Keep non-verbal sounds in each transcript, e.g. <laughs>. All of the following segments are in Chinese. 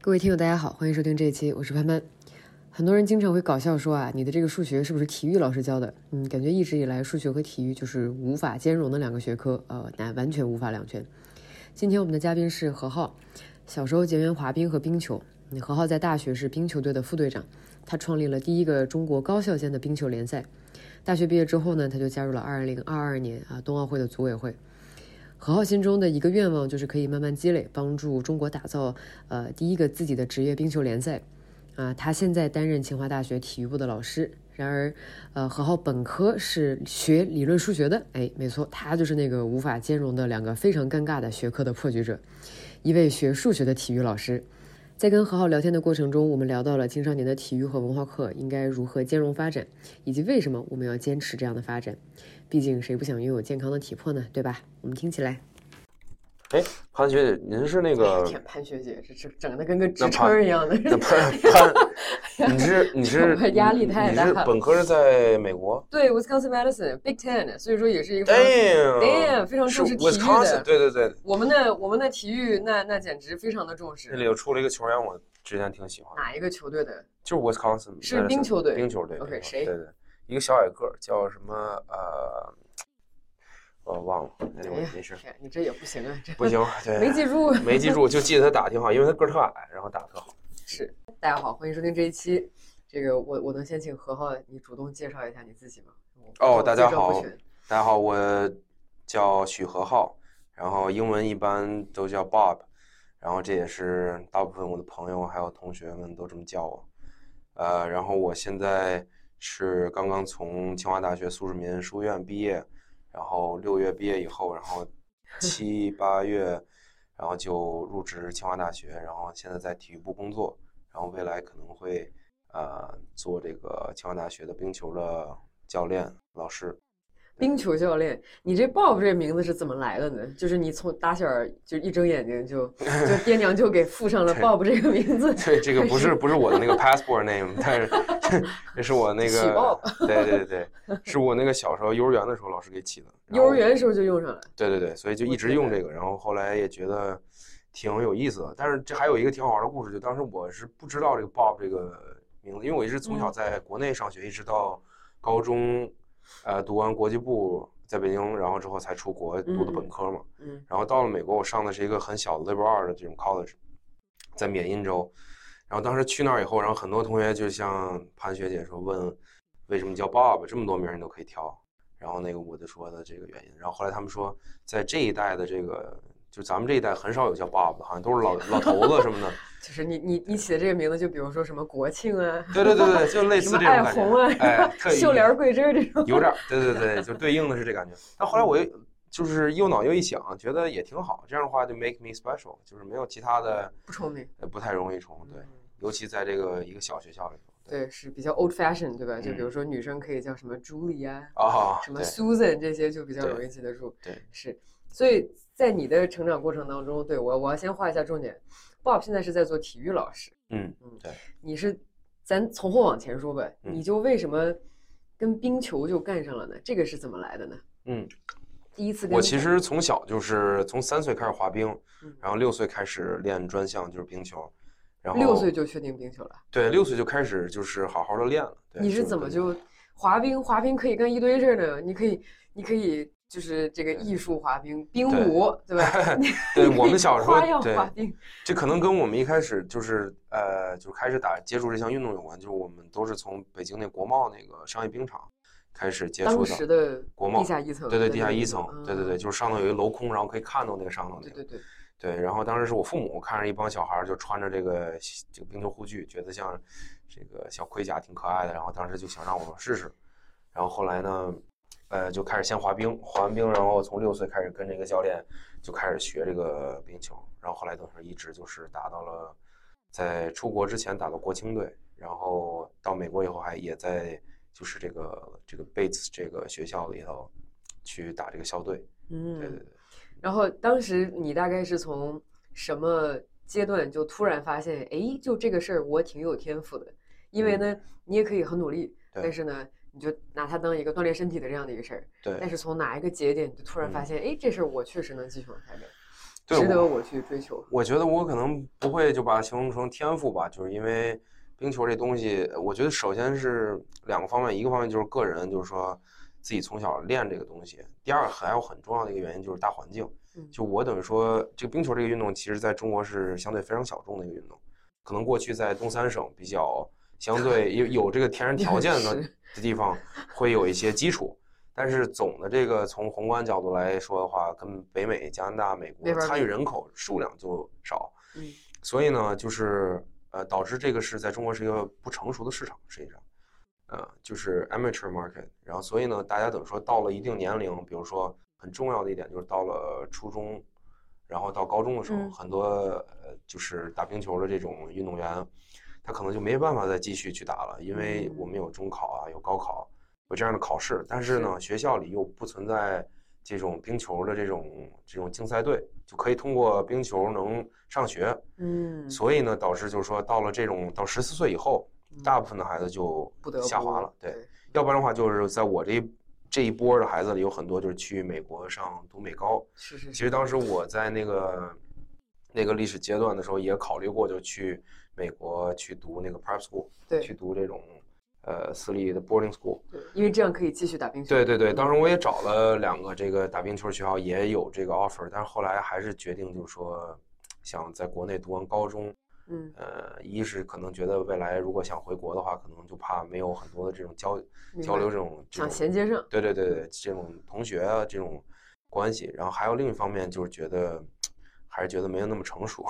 各位听友，大家好，欢迎收听这一期，我是潘潘。很多人经常会搞笑说啊，你的这个数学是不是体育老师教的？嗯，感觉一直以来数学和体育就是无法兼容的两个学科，呃，那完全无法两全。今天我们的嘉宾是何浩，小时候结缘滑冰和冰球。何浩在大学是冰球队的副队长，他创立了第一个中国高校间的冰球联赛。大学毕业之后呢，他就加入了2022年啊冬奥会的组委会。何浩心中的一个愿望就是可以慢慢积累，帮助中国打造呃第一个自己的职业冰球联赛。啊，他现在担任清华大学体育部的老师。然而，呃，何浩本科是学理论数学的。哎，没错，他就是那个无法兼容的两个非常尴尬的学科的破局者，一位学数学的体育老师。在跟何浩聊天的过程中，我们聊到了青少年的体育和文化课应该如何兼容发展，以及为什么我们要坚持这样的发展。毕竟谁不想拥有健康的体魄呢？对吧？我们听起来。哎，潘学姐，您是那个？潘学姐，这这整的跟个职称一样的。那潘 <laughs> 潘，你是你是压力太大。你是本科是在美国？对，Wisconsin Madison Big Ten，所以说也是一个 damn 非常重视体育的。对对对，我们的我们的体育那那简直非常的重视。那里头出了一个球员，我之前挺喜欢。哪一个球队的？就是 Wisconsin，是冰球队。冰球队。OK，谁？对对，一个小矮个，叫什么？呃。我忘了，那没事。你这也不行啊，这不行，对，没记住，没记住，就记得他打挺好，因为他个儿特矮，然后打特好。是，大家好，欢迎收听这一期。这个我我能先请何浩你主动介绍一下你自己吗？哦，大家好，大家好，我叫许何浩，然后英文一般都叫 Bob，然后这也是大部分我的朋友还有同学们都这么叫我。呃，然后我现在是刚刚从清华大学苏世民书院毕业。然后六月毕业以后，然后 <laughs> 七八月，然后就入职清华大学，然后现在在体育部工作，然后未来可能会呃做这个清华大学的冰球的教练老师。冰球教练，你这 Bob 这名字是怎么来的呢？就是你从打小就一睁眼睛就 <laughs> 就爹娘就给附上了 Bob 这个名字。对，这个不是不是我的那个 passport name，但是 <laughs> 这是我那个。对对对对，是我那个小时候幼儿园的时候老师给起的。幼儿园时候就用上了。对对对，所以就一直用这个，然后后来也觉得挺有意思的。但是这还有一个挺好玩的故事，就当时我是不知道这个 Bob 这个名字，因为我一直从小在国内上学，一直到高中。呃，读完国际部在北京，然后之后才出国读的本科嘛。嗯。然后到了美国，我上的是一个很小的 Level 二的这种 college，在缅因州。然后当时去那儿以后，然后很多同学就像潘学姐说，问为什么叫 Bob，这么多名你都可以挑。然后那个我就说的这个原因。然后后来他们说，在这一代的这个。就咱们这一代很少有叫爸爸的，好像都是老老头子什么的。<laughs> 就是你你你起的这个名字，就比如说什么国庆啊，对对对对，就类似这种感觉。哎，<laughs> 秀莲桂枝这种，有点，对对对，就对应的是这感觉。但后来我又就是右脑又一想，觉得也挺好。这样的话就 make me special，就是没有其他的不重名，不太容易重。对，尤其在这个一个小学校里头。对，是比较 old fashion，对吧？就比如说女生可以叫什么 Julie 啊，啊，什么 Susan 这些就比较容易记得住。对，是，所以。在你的成长过程当中，对我，我要先画一下重点。Bob 现在是在做体育老师，嗯嗯，对。你是，咱从后往前说呗，你就为什么跟冰球就干上了呢？这个是怎么来的呢？嗯，第一次我其实从小就是从三岁开始滑冰，然后六岁开始练专项就是冰球，然后六岁就确定冰球了。对，六岁就开始就是好好的练了。你是怎么就滑冰？滑冰可以干一堆事儿呢？你可以，你可以。就是这个艺术滑冰，冰舞，对吧？<laughs> 对，我们小时候 <laughs> 对，这可能跟我们一开始就是呃，就开始打接触这项运动有关。就是我们都是从北京那国贸那个商业冰场开始接触的。当时的国贸地下一层，对对，地下一层，对对对，就是上头有一镂空，然后可以看到那个上头那个。对对对。对，然后当时是我父母看着一帮小孩就穿着这个这个冰球护具，觉得像这个小盔甲挺可爱的，然后当时就想让我们试试。然后后来呢？呃，就开始先滑冰，滑完冰，然后从六岁开始跟这个教练就开始学这个冰球，然后后来等于一直就是打到了，在出国之前打到国青队，然后到美国以后还也在就是这个这个 Bates 这个学校里头去打这个校队。嗯，对对对。然后当时你大概是从什么阶段就突然发现，哎，就这个事儿我挺有天赋的，因为呢你也可以很努力，但是呢。你就拿它当一个锻炼身体的这样的一个事儿，对。但是从哪一个节点，你就突然发现，哎，这事儿我确实能继续往下干。对值得我去追求。我觉得我可能不会就把它形容成天赋吧，就是因为冰球这东西，我觉得首先是两个方面，一个方面就是个人，就是说自己从小练这个东西；第二还有很重要的一个原因就是大环境。嗯就我等于说，这个冰球这个运动，其实在中国是相对非常小众的一个运动，可能过去在东三省比较相对有有这个天然条 <laughs> 件的地方会有一些基础。但是总的这个从宏观角度来说的话，跟北美、加拿大、美国参与人口数量就少，嗯所以呢，就是呃，导致这个是在中国是一个不成熟的市场，实际上，呃，就是 amateur market。然后，所以呢，大家等于说到了一定年龄，比如说很重要的一点就是到了初中，然后到高中的时候，嗯很多呃就是打冰球的这种运动员，他可能就没办法再继续去打了，因为嗯我们有中考啊，有高考，有这样的考试，但是呢，学校里又不存在这种冰球的这种这种竞赛队，就可以通过冰球能上学。嗯，所以呢，导致就是说，到了这种到十四岁以后，大部分的孩子就不得下滑了。对，对，要不然的话，就是在我这一这一波的孩子里，有很多就是去美国上读美高。是是是，其实当时我在那个那个历史阶段的时候，也考虑过就去美国去读那个 prep school，对去读这种呃私立的 boarding school。对，因为这样可以继续打冰球。对对对，嗯当时我也找了两个这个打冰球学校，也有这个 offer，但是后来还是决定就是说，想在国内读完高中。嗯，呃，一是可能觉得未来如果想回国的话，可能就怕没有很多的这种交交流这种这想种衔接上。对对对对，这种同学啊这种关系，然后还有另一方面就是觉得还是觉得没有那么成熟，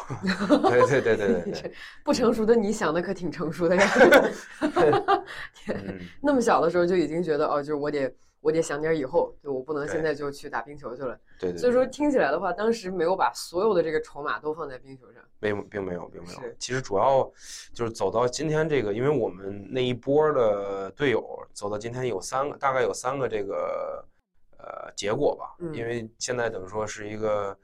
对对对对对对，<laughs> 不成熟的你想的可挺成熟的呀。<laughs> 嗯，那么小的时候就已经觉得哦，就是我得我得想点以后，就我不能现在就去打冰球去了。对对，所以说听起来的话，当时没有把所有的这个筹码都放在冰球上。没有，并没有，并没有。其实主要就是走到今天这个，因为我们那一波的队友走到今天有三个，大概有三个这个呃结果吧。嗯因为现在等于说是一个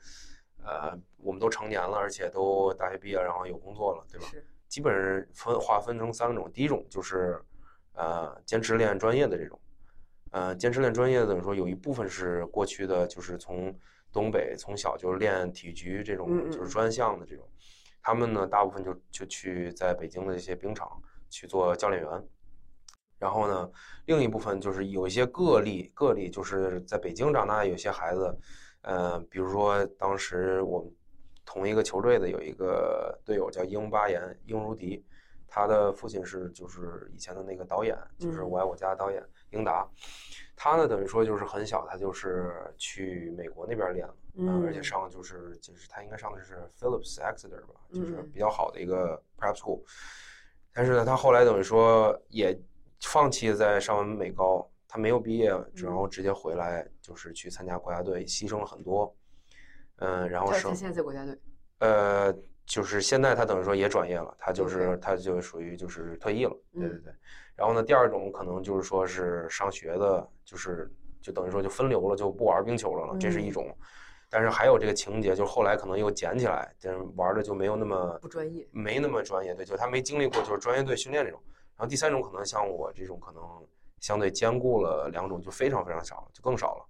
呃，我们都成年了，而且都大学毕业，然后有工作了，对吧？是，基本上分划分成三种，第一种就是呃坚持练专业的这种，呃坚持练专业的等于说有一部分是过去的就是从东北从小就练体育局这种就是专项的这种，他们呢大部分就就去在北京的一些冰场去做教练员，然后呢另一部分就是有一些个例个例就是在北京长大有些孩子，呃比如说当时我们同一个球队的有一个队友叫英巴言英如迪，他的父亲是就是以前的那个导演，就是《嗯我爱我家》导演英达。他呢，等于说就是很小，他就是去美国那边练了，嗯而且上就是就是他应该上的是 Phillips Exeter 吧，就是嗯比较好的一个 prep school。但是呢，他后来等于说也放弃在上完美高，他没有毕业，然后直接回来就是去参加国家队，牺牲了很多。嗯，然后是他他现在在国家队。呃，就是现在他等于说也转业了，他就是他就属于就是退役了，对对嗯对。然后呢，第二种可能就是说是上学的，就是就等于说就分流了，就不玩冰球了了，这是一嗯种。但是还有这个情节，就是后来可能又捡起来，但是玩的就没有那么不专业。没那么专业，对，就他没经历过就是专业队训练这种。然后第三种可能像我这种，可能相对兼顾了两种，就非常非常少，就更少了。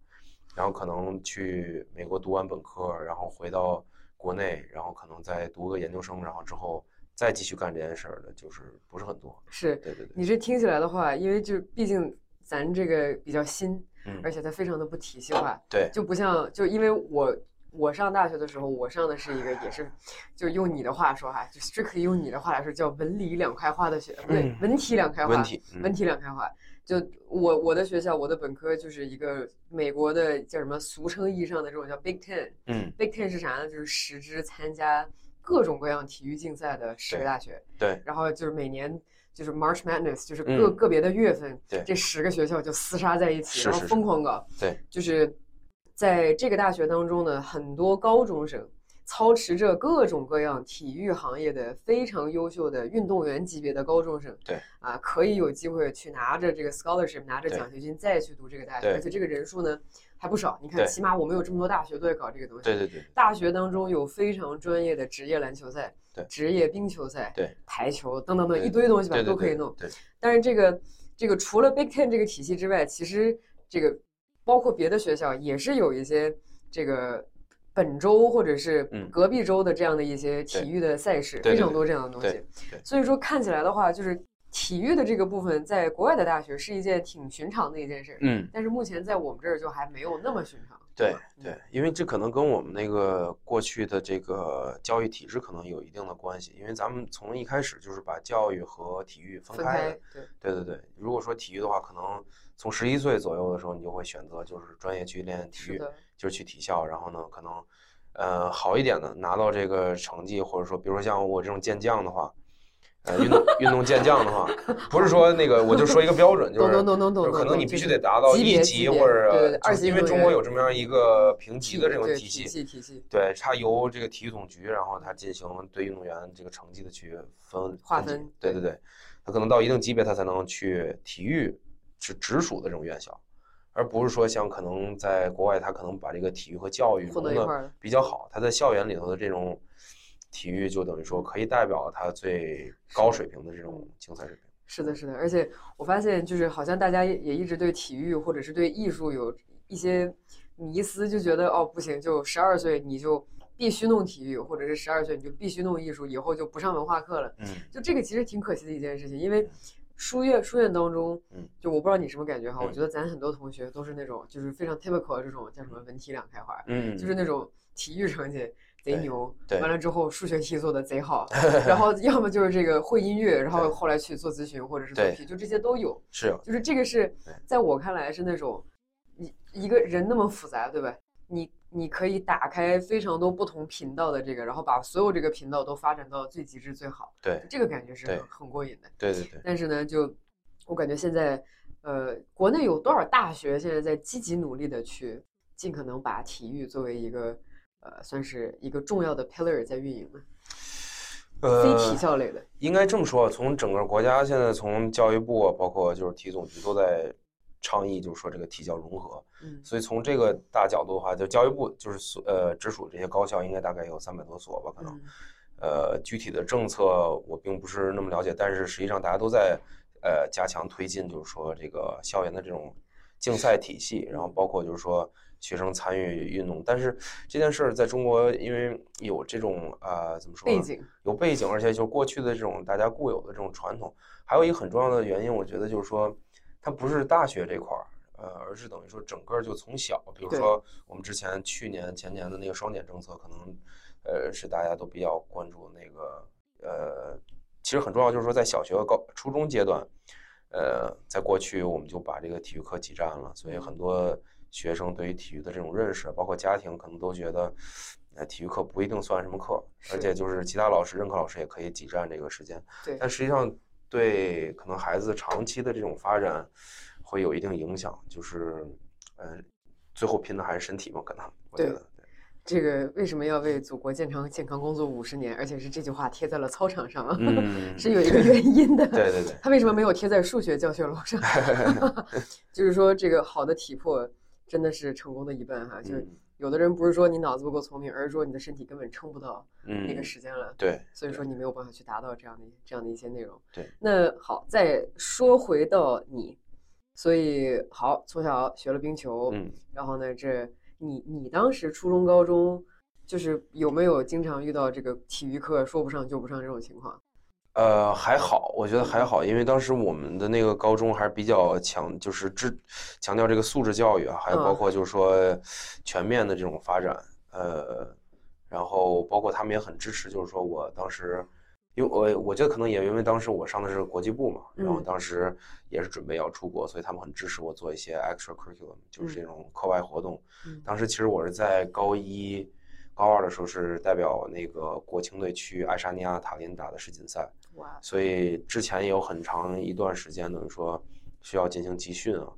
然后可能去美国读完本科，然后回到国内，然后可能再读个研究生，然后之后再继续干这件事儿的，就是不是很多。是对对对，你这听起来的话，因为就毕竟咱这个比较新，嗯而且它非常的不体系化，对就不像就因为我我上大学的时候，我上的是一个也是，就用你的话说哈，就 strictly 用你的话来说叫文理两开花的学，不对嗯，文体两开花，文体两开花。就我我的学校，我的本科就是一个美国的叫什么，俗称意义上的这种叫 Big Ten。嗯，Big Ten 是啥呢？就是十支参加各种各样体育竞赛的十个大学，对然后就是每年就是 March Madness，就是个、嗯个别的月份，对这十个学校就厮杀在一起，然后疯狂搞。对，就是在这个大学当中呢，很多高中生操持着各种各样体育行业的非常优秀的运动员级别的高中生，对啊，可以有机会去拿着这个 scholarship，拿着奖学金再去读这个大学，而且这个人数呢还不少。你看，起码我们有这么多大学都在搞这个东西。对对对大学当中有非常专业的职业篮球赛、对职业冰球赛、对排球等等等一堆东西吧，都可以弄。对，但是这个这个除了 Big Ten 这个体系之外，其实这个包括别的学校也是有一些这个本周或者是嗯隔壁周的这样的一些体育的赛事，非常多这样的东西。所以说看起来的话，就是体育的这个部分，在国外的大学是一件挺寻常的一件事，嗯，但是目前在我们这儿就还没有那么寻常。对对，因为这可能跟我们那个过去的这个教育体制可能有一定的关系，因为咱们从一开始就是把教育和体育分分开的。对，对对对，如果说体育的话，可能从十一岁左右的时候，你就会选择就是专业去练体育，就是去体校，然后呢，可能呃好一点的拿到这个成绩，或者说比如说像我这种健将的话，呃运动运动健将的话，不是说那个我就说一个标准，就 <laughs> 是可能你必须得达到一级或者二级因为中国有这么样一个评级的这种体系，系体系，对，它由这个体育总局，然后它进行对运动员这个成绩的去分划分对对。对对，它可能到一定级别，它才能去体育是直属的这种院校，而不是说像可能在国外，他可能把这个体育和教育融的混到一块儿比较好，他在校园里头的这种体育就等于说可以代表他最高水平的这种竞赛水平。是的，是的，而且我发现，就是好像大家也也一直对体育或者是对艺术有一些迷思，就觉得哦不行，就十二岁你就必须弄体育，或者是十二岁你就必须弄艺术，以后就不上文化课了。嗯就这个其实挺可惜的一件事情，因为书院书院当中嗯，就我不知道你什么感觉哈，我嗯。觉得咱很多同学都是那种就是非常 typical 的这种叫什么文体两开花，嗯，就是那种体育成绩贼牛，对。完了之后数学题做的贼好，<laughs> 然后要么就是这个会音乐，然后后来去做咨询或者是做题，就这些都有。是有就是这个是在我看来是那种一一个人那么复杂，对吧？你你可以打开非常多不同频道的这个，然后把所有这个频道都发展到最极致最好，对这个感觉是很很过瘾的。对对对，但是呢，就我感觉现在，呃，国内有多少大学现在在积极努力的去尽可能把体育作为一个呃，算是一个重要的 pillar 在运营呢？呃非体呃，校类的，应该这么说，从整个国家现在从教育部啊，包括就是体育总局都在倡议，就是说这个体教融合。嗯所以从这个大角度的话，就教育部就是所呃直属这些高校，应该大概有三百多所吧，可能。嗯呃，具体的政策我并不是那么了解，但是实际上大家都在呃加强推进，就是说这个校园的这种竞赛体系，然后包括就是说学生参与运动。但是这件事儿在中国，因为有这种呃怎么说呢背景，有背景，而且就过去的这种大家固有的这种传统，还有一个很重要的原因，我觉得就是说它不是大学这块儿。呃，而是等于说整个就从小，比如说我们之前去年前年的那个双减政策，可能呃是大家都比较关注那个呃，其实很重要，就是说在小学和高初中阶段，呃，在过去我们就把这个体育课挤占了，所以很多学生对于体育的这种认识，包括家庭可能都觉得，呃，体育课不一定算什么课，而且就是其他老师、任课老师也可以挤占这个时间，对但实际上对可能孩子长期的这种发展会有一定影响，就是呃，最后拼的还是身体嘛，可能我觉对得。这个为什么要为祖国健康健康工作五十年，而且是这句话贴在了操场上是有一个原因的。<laughs> 对对对，他为什么没有贴在数学教学楼上？<laughs> <laughs> 就是说，这个好的体魄真的是成功的一半哈。就是嗯有的人不是说你脑子不够聪明，而是说你的身体根本撑不到嗯，那个时间了。对，所以说你没有办法去达到这样的这样的一些内容。对，那好，再说回到你，所以好，从小学了冰球，嗯。然后呢，这你你当时初中、高中，就是有没有经常遇到这个体育课说不上就不上这种情况？呃，还好，我觉得还好，因为当时我们的那个高中还是比较强，就是支强调这个素质教育啊，还有包嗯括就是说全面的这种发展，呃，然后包括他们也很支持，就是说我当时，因为我我觉得可能也因为当时我上的是国际部嘛，然后嗯当时也是准备要出国，所以他们很支持我做一些 extra curriculum，就是嗯这种课外活动。嗯当时其实我是在高一、高二的时候是代表那个国青队去爱沙尼亚塔林打的世锦赛。哇，所以之前也有很长一段时间，等于说需要进行集训啊。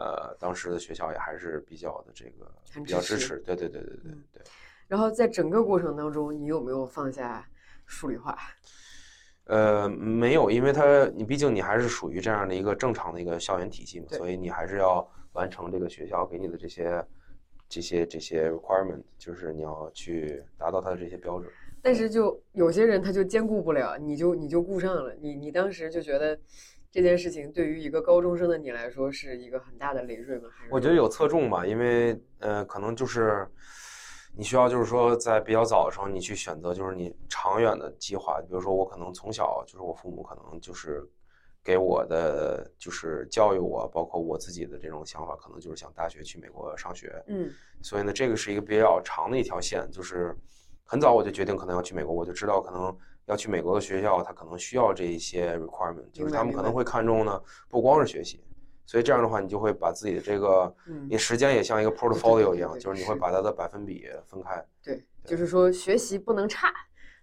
呃，当时的学校也还是比较的这个比较支持，对对对对对嗯对。然后在整个过程当中，你有没有放下数理化？呃，没有，因为它你毕竟你还是属于这样的一个正常的一个校园体系嘛，所以你还是要完成这个学校给你的这些这些这些 requirement，就是你要去达到它的这些标准。但是就有些人他就兼顾不了，你就你就顾上了，你你当时就觉得这件事情对于一个高中生的你来说是一个很大的累赘吗？还是我觉得有侧重吧，因为呃，可能就是你需要就是说在比较早的时候，你去选择就是你长远的计划。比如说我可能从小就是我父母可能就是给我的就是教育我，包括我自己的这种想法，可能就是想大学去美国上学。嗯所以呢，这个是一个比较长的一条线，就是很早我就决定可能要去美国，我就知道可能要去美国的学校，他可能需要这一些 requirement，就是他们可能会看重呢不光是学习，所以这样的话，你就会把自己的这个嗯你，时间也像一个 portfolio 一样，对就是你会把它的百分比分开。对，就是说学习不能差，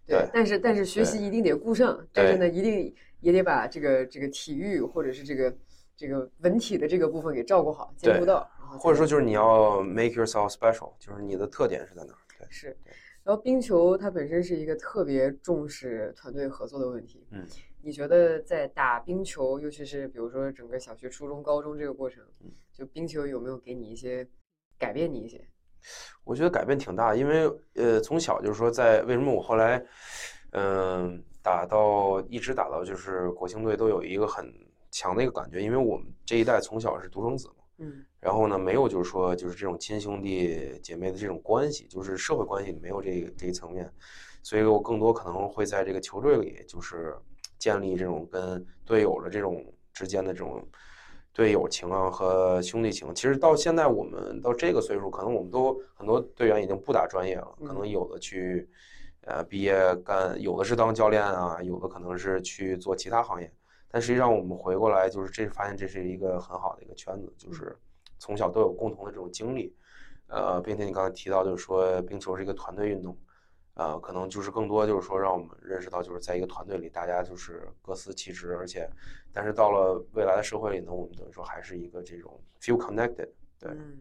对但是但是学习一定得顾上，但是呢，一定也得把这个这个体育或者是这个这个文体的这个部分给照顾好，兼顾到，或者说就是你要 make yourself special，就是你的特点是在哪儿？对，是。然后冰球它本身是一个特别重视团队合作的问题。嗯，你觉得在打冰球，尤其是比如说整个小学、初中、高中这个过程嗯，就冰球有没有给你一些改变你一些？我觉得改变挺大，因为呃，从小就是说在为什么我后来嗯、打到一直打到就是国青队都有一个很强的一个感觉，因为我们这一代从小是独生子嘛。嗯然后呢，没有就是说就是这种亲兄弟姐妹的这种关系，就是社会关系里没有这个这一层面，所以我更多可能会在这个球队里就是建立这种跟队友的这种之间的这种队友情啊和兄弟情。其实到现在我们到这个岁数，可能我们都很多队员已经不打专业了，可能有的去呃毕业干，有的是当教练啊，有的可能是去做其他行业。但实际上，我们回过来就是这发现这是一个很好的一个圈子，就是从小都有共同的这种经历，呃，并且你刚才提到就是说冰球是一个团队运动，呃，可能就是更多就是说让我们认识到就是在一个团队里大家就是各司其职，而且但是到了未来的社会里呢，我们等于说还是一个这种 feel connected，对，嗯，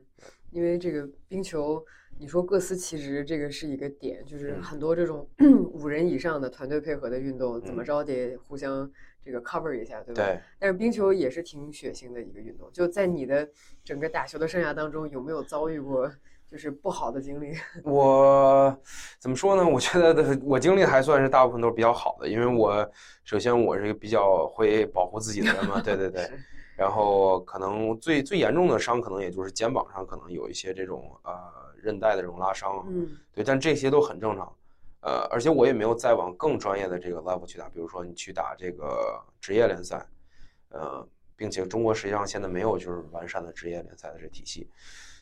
因为这个冰球，你说各司其职，这个是一个点，就是嗯。很多这种 <clears throat> 五人以上的团队配合的运动，怎么嗯。着得互相这个 cover 一下，对吧？对。但是冰球也是挺血腥的一个运动，就在你的整个打球的生涯当中，有没有遭遇过就是不好的经历？<laughs> 我怎么说呢？我觉得的我经历还算是大部分都是比较好的，因为我首先我是一个比较会保护自己的人嘛，对对 <laughs> 对。然后可能最最严重的伤，可能也就是肩膀上可能有一些这种呃韧带的这种拉伤，嗯对，但这些都很正常。呃，而且我也没有再往更专业的这个 level 去打，比如说你去打这个职业联赛，呃，并且中国实际上现在没有就是完善的职业联赛的这体系，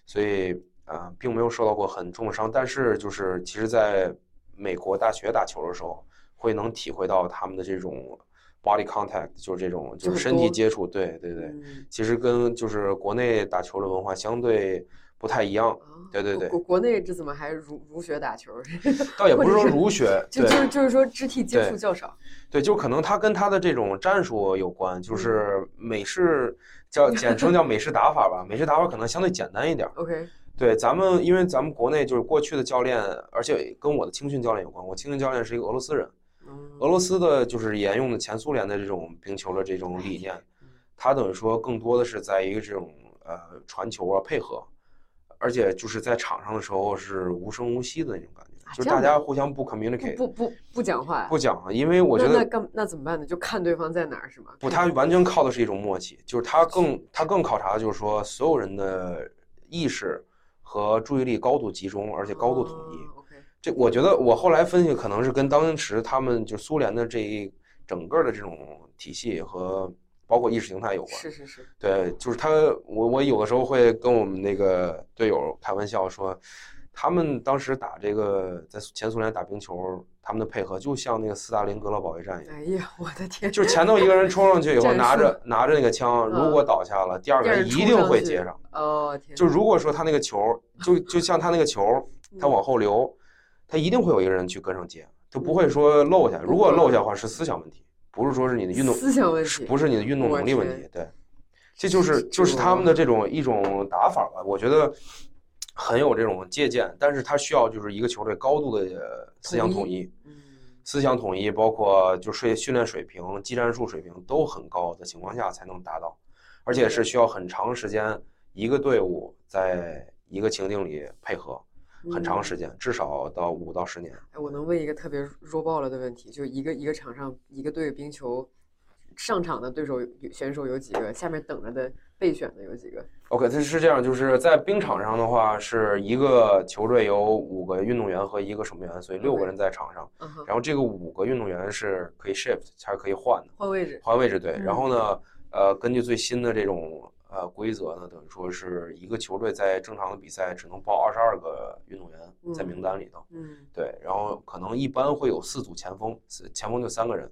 所以啊、呃并没有受到过很重的伤。但是就是其实在美国大学打球的时候，会能体会到他们的这种 body contact，就是这种就是身体接触，对对对，嗯其实跟就是国内打球的文化相对不太一样。啊对对对国国内这怎么还儒儒学打球？<laughs> 倒也不是说儒学，就就是就是说肢体接触较少。对，就可能他跟他的这种战术有关，就是美式叫简称叫美式打法吧，美式打法可能相对简单一点儿。OK，对，咱们因为咱们国内就是过去的教练，而且跟我的青训教练有关，我青训教练是一个俄罗斯人，嗯俄罗斯的就是沿用的前苏联的这种冰球的这种理念，他等于说更多的是在一个这种呃传球啊配合，而且就是在场上的时候是无声无息的那种感觉，就是大家互相不 communicate，不不不不讲话？不讲，因为我觉得那那干那怎么办呢？就看对方在哪儿是吗？不，他完全靠的是一种默契，就是他更他更考察的就是说所有人的意识和注意力高度集中，而且高度统一。这我觉得我后来分析，可能是跟当时他们就苏联的这一整个的这种体系和包括意识形态有关。是是是，对，就是他，我我有的时候会跟我们那个队友开玩笑说，他们当时打这个在前苏联打冰球，他们的配合就像那个斯大林格勒保卫战一样。哎呀，我的天！就是前头一个人冲上去以后，拿着拿着那个枪，嗯如果倒下了，第二个人一定会接上。哦天，就如果说他那个球，就就像他那个球，他往后流，他一定会有一个人去跟上接，他不会说漏下。如果漏下的话，是思想问题，不是说是你的运动，思想问题，不是你的运动能力问题。对，这就是就是他们的这种一种打法吧，我觉得很有这种借鉴，但是他需要就是一个球队高度的呃思想统一。嗯，思想统一，包括就训训练水平、技战术水平都很高的情况下才能达到，而且是需要很长时间，一个队伍在一个情境里配合很长时间，至少到五到十年。哎，我能问一个特别弱爆了的问题，就一个一个场上一个队冰球，上场的对手选手有几个，下面等着的备选的有几个。OK，它是这样，就是在冰场上的话，是一个球队有五个运动员和一个守门员，所以六个人在场上。然后这个五个运动员是可以 shift，才可以换的，换位置。换位置对。嗯然后呢，呃，根据最新的这种呃规则呢，等于说是一个球队在正常的比赛只能报二十二个运动员在嗯名单里头。嗯对，然后可能一般会有四组前锋，前锋就三个人，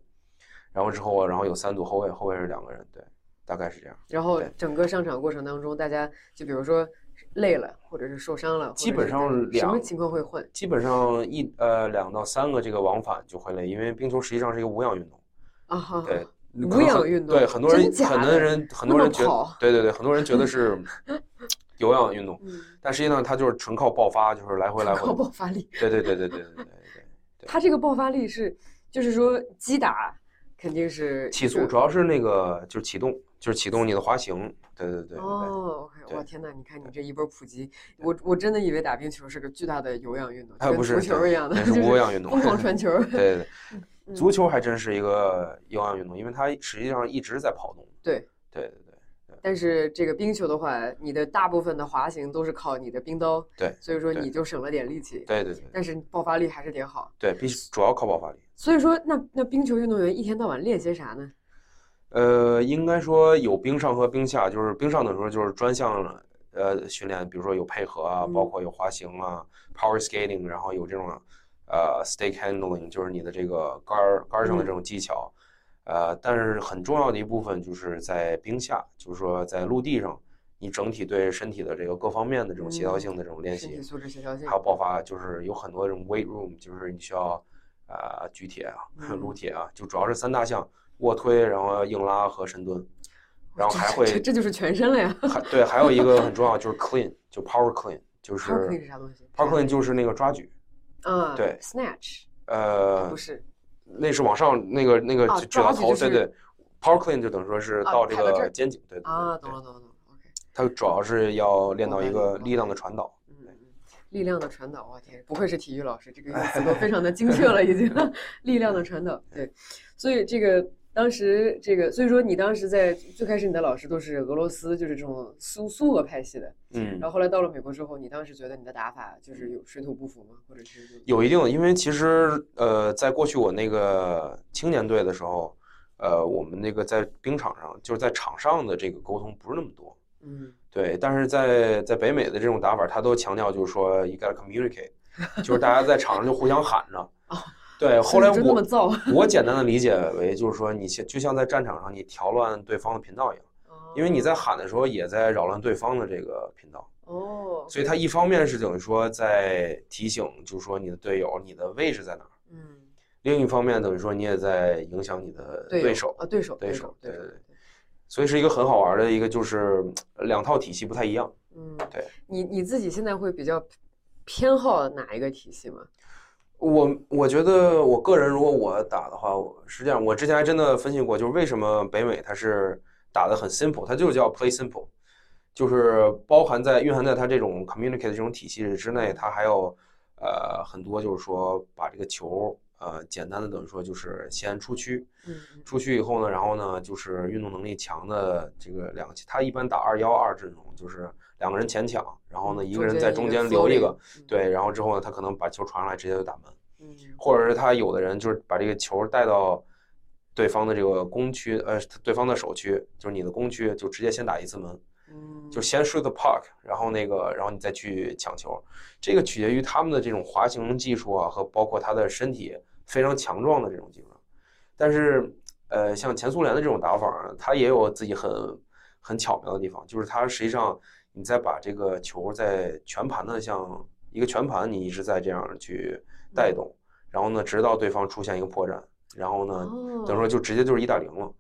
然后之后然后有三组后卫，后卫是两个人，对，大概是这样。然后整个上场过程当中，大家就比如说累了，或者是受伤了，基本上两什么情况会换基本上一呃两到三个这个往返就会累，因为冰球实际上是一个无氧运动。啊？哈对，无氧运动对很多人很多人很多人觉得对对对，很多人觉得是 <laughs> 有氧运动，嗯，但实际上它就是纯靠爆发，就是来回来靠回。爆发力。对对对对对对对 <laughs> 对。它这个爆发力是，就是说击打肯定是起速主要是那个就是启动，就是启动你的滑行。对对对。哦哇天呐，你看你这一波普及，我我真的以为打冰球是个巨大的有氧运动，哎，跟不是足球一样的，那是无氧运动，<laughs> 疯狂传球。对对对，嗯足球还真是一个有氧运动，因为它实际上一直在跑动。对，对对对但是这个冰球的话，你的大部分的滑行都是靠你的冰刀，对所以说你就省了点力气，对对对但是爆发力还是得好。对，必须主要靠爆发力。所以说，那那冰球运动员一天到晚练些啥呢？呃，应该说有冰上和冰下，就是冰上的时候就是专项呃训练，比如说有配合啊，嗯包括有滑行啊，power skating，然后有这种呃 stake handling，就是你的这个杆儿杆儿上的这种技巧。呃，但是很重要的一部分就是在冰下，就是说在陆地上，你整体对身体的这个各方面的这种协调性的这种练习身体，素质协调性还。有爆发，就是有很多这种 weight room，就是你需要呃举铁啊、嗯 <laughs> 撸铁啊，就主要是三大项：卧推，然后硬拉和深蹲。然后还这会这这就是全身了呀。还对，还有一个很重要就是 clean，就 power clean，就是 Power clean 是啥东西 power clean 就是那个抓举，啊，对，snatch 呃不，是那是往上那个那个啊举举到头，对对，power clean 就等于说是啊到这个肩颈，对啊，懂了懂了懂了，OK。它主要是要练到一个力量的传导。嗯，嗯力量的传导，我天，不愧是体育老师，这个用词都 <laughs> 非常的精确了，已经。<laughs> 力量的传导，对，<laughs> 所以这个当时这个，所以说你当时在最开始你的老师都是俄罗斯，就是这种苏苏俄派系的，嗯然，后后来到了美国之后，你当时觉得你的打法就是有水土不服吗？或者是就有一定的，因为其实呃，在过去我那个青年队的时候，呃，我们那个在冰场上，就是在场上的这个沟通不是那么多。嗯对，但是在在北美的这种打法，他都强调就是说 you gotta communicate，就是大家在场上就互相喊着。<laughs> 哦对，<laughs> 后来我，我简单的理解为就是说，你像就像在战场上你调乱对方的频道一样，因为你在喊的时候也在扰乱对方的这个频道，哦，所以他一方面是等于说在提醒，就是说你的队友你的位置在哪儿，嗯，另一方面等于说你也在影响你的对手，啊，对手对手对对对，所以是一个很好玩的一个，就是呃两套体系不太一样。嗯，对你你自己现在会比较偏好哪一个体系吗？我我觉得我个人如果我打的话，我实际上我之前还真的分析过，就是为什么北美它是打的很 simple，它就是叫 play simple，就是包含在蕴含在它这种 communicate 这种体系之内，它还有呃很多就是说把这个球呃简单的等于说就是先出区，出区以后呢，然后呢就是运动能力强的这个两个，他一般打二幺二这种，就是两个人前抢，然后呢一个人在中间留一个，，嗯对，然后之后呢他可能把球传上来直接就打门。嗯或者是他有的人就是把这个球带到对方的这个攻区，呃，对方的守区，就是你的攻区，就直接先打一次门，嗯，就先 shoot the puck，然后那个，然后你再去抢球。这个取决于他们的这种滑行技术啊，和包括他的身体非常强壮的这种技术。但是，呃，像前苏联的这种打法儿，它也有自己很很巧妙的地方，就是它实际上你再把这个球在全盘的像一个全盘，你一直在这样去带动，然后呢，直到对方出现一个破绽，然后呢，哦，等于说就直接就是一打零了。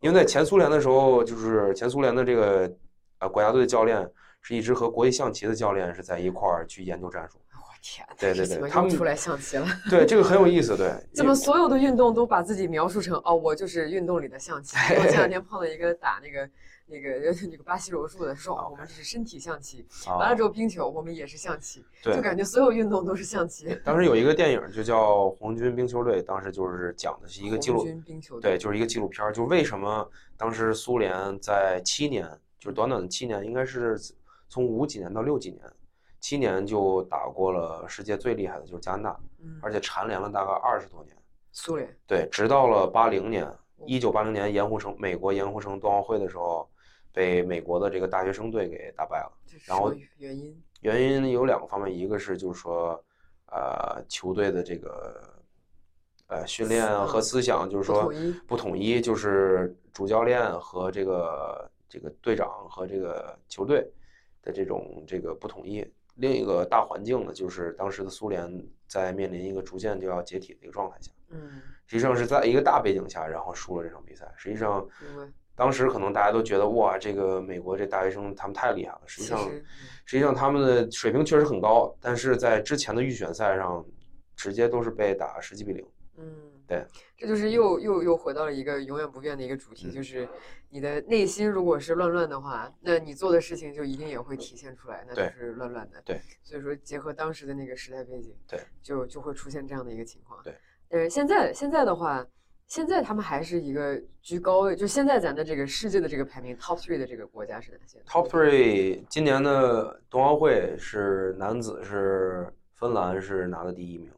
因为在前苏联的时候，就是前苏联的这个呃国家队的教练是一直和国际象棋的教练是在一块儿去研究战术。我天哪，对对对他们出来象棋了？对，这个很有意思，对。<laughs> 怎么所有的运动都把自己描述成哦，我就是运动里的象棋？<laughs> 我前两天碰到一个打那个那个 <laughs> 那个巴西柔术的，说哦我们是身体象棋。啊完了之后冰球我们也是象棋，对就感觉所有运动都是象棋。当时有一个电影就叫《红军冰球队》，当时就是讲的是一个纪录红，军冰球对，就是一个纪录片儿，就为什么当时苏联在七年，就是短短的七年，应该是从五几年到六几年，七年就打过了世界最厉害的就是加拿大，嗯，而且蝉联了大概二十多年。苏联对，直到了八零年，一九八零年盐湖城美国盐湖城冬奥会的时候，被美国的这个大学生队给打败了。然后原因？原因有两个方面，一个是就是说，呃，球队的这个呃训练啊和思想，就是说不统一就是主教练和这个这个队长和这个球队的这种这个不统一。另一个大环境呢，就是当时的苏联在面临一个逐渐就要解体的一个状态下，嗯，实际上是在一个大背景下，然后输了这场比赛。实际上。当时可能大家都觉得哇，这个美国这大学生他们太厉害了。实际上，实，际上他们的水平确实很高，但是在之前的预选赛上，直接都是被打十几比零。嗯，对，这就是又又又回到了一个永远不变的一个主题，嗯就是你的内心如果是乱乱的话，那你做的事情就一定也会体现出来，那就是乱乱的。对，所以说结合当时的那个时代背景，对，就就会出现这样的一个情况。对，但是现在现在的话，现在他们还是一个居高位，就现在咱的这个世界的这个排名 top three 的这个国家是哪些 Top three，今年的冬奥会是男子是芬兰是拿的第一名，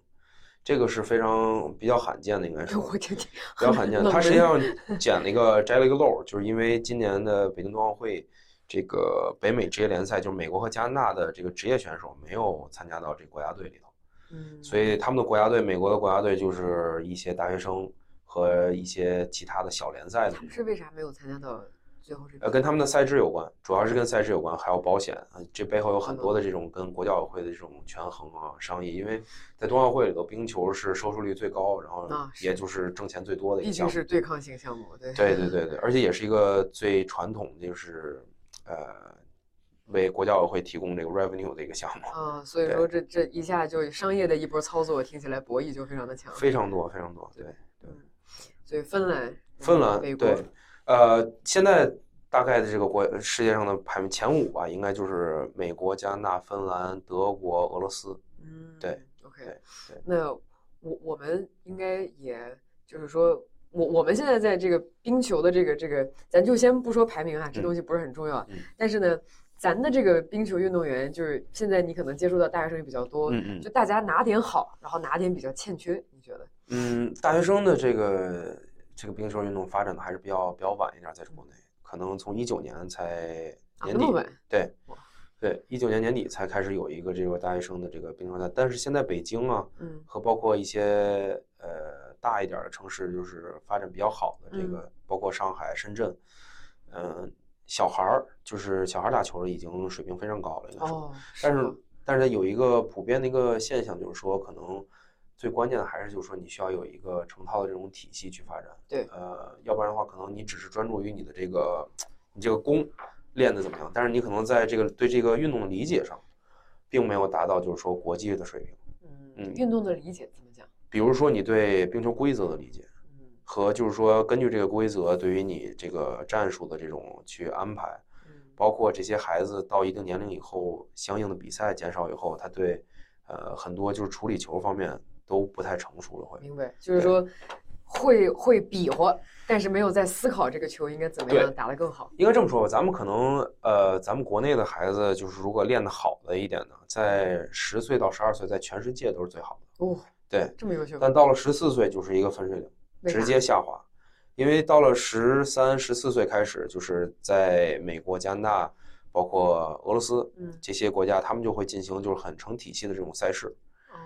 这个是非常比较罕见的，应该是比较罕见他实际上捡了一个摘了一个漏，就是因为今年的北京冬奥会，这个北美职业联赛就是美国和加拿大的这个职业选手没有参加到这个国家队里头。嗯，所以他们的国家队，美国的国家队就是一些大学生和一些其他的小联赛的他，们是为啥没有参加到最后这个？呃，跟他们的赛制有关，主要是跟赛制有关，还有保险啊，这背后有很多的这种跟国教委会的这种权衡啊商议，因为在冬奥会里头，冰球是收视率最高，然后也就是挣钱最多的一项毕。竟是对抗性项目，对对对对对，而且也是一个最传统，就是呃，为国教委会提供这个 revenue 的一个项目，啊，所以说这这一下就商业的一波操作，听起来博弈就非常的强。非常多非常多，对。所以芬兰、芬兰对，呃，现在大概的这个国世界上的排名前五吧，应该就是美国、加拿大、芬兰、德国、俄罗斯。嗯，对，OK，对对那我我们应该也就是说，我我们现在在这个冰球的这个这个，咱就先不说排名啊，这嗯东西不是很重要。嗯但是呢，咱的这个冰球运动员，就是现在你可能接触到大学生也比较多，嗯嗯就大家哪点好，然后哪点比较欠缺，你觉得？嗯，大学生的这个这个冰球运动发展的还是比较比较晚一点，在国内，可能从一九年才年底，对，对，一九年年底才开始有一个这个大学生的这个冰球赛，但是现在北京啊，嗯和包括一些呃大一点的城市，就是发展比较好的这个，包括上海、深圳，嗯、小孩儿就是小孩儿打球的已经水平非常高了，应该说。哦，但是但是有一个普遍的一个现象，就是说可能最关键的还是就是说你需要有一个成套的这种体系去发展。对呃，要不然的话，可能你只是专注于你的这个你这个功练的怎么样，但是你可能在这个对这个运动的理解上，并没有达到就是说国际的水平。嗯，嗯运动的理解怎么讲？比如说你对冰球规则的理解，嗯和就是说根据这个规则对于你这个战术的这种去安排，嗯包括这些孩子到一定年龄以后，相应的比赛减少以后，他对呃很多就是处理球方面都不太成熟了，会。明白，就是说会会比划，但是没有在思考这个球应该怎么样打得更好。应该这么说吧，咱们可能呃，咱们国内的孩子就是如果练得好的一点呢，在十岁到十二岁，在全世界都是最好的。哦，对，这么优秀，但到了十四岁就是一个分水岭，直接下滑。因为到了十三、十四岁开始，就是在美国、加拿大，包括俄罗斯嗯这些国家，他们就会进行就是很成体系的这种赛事，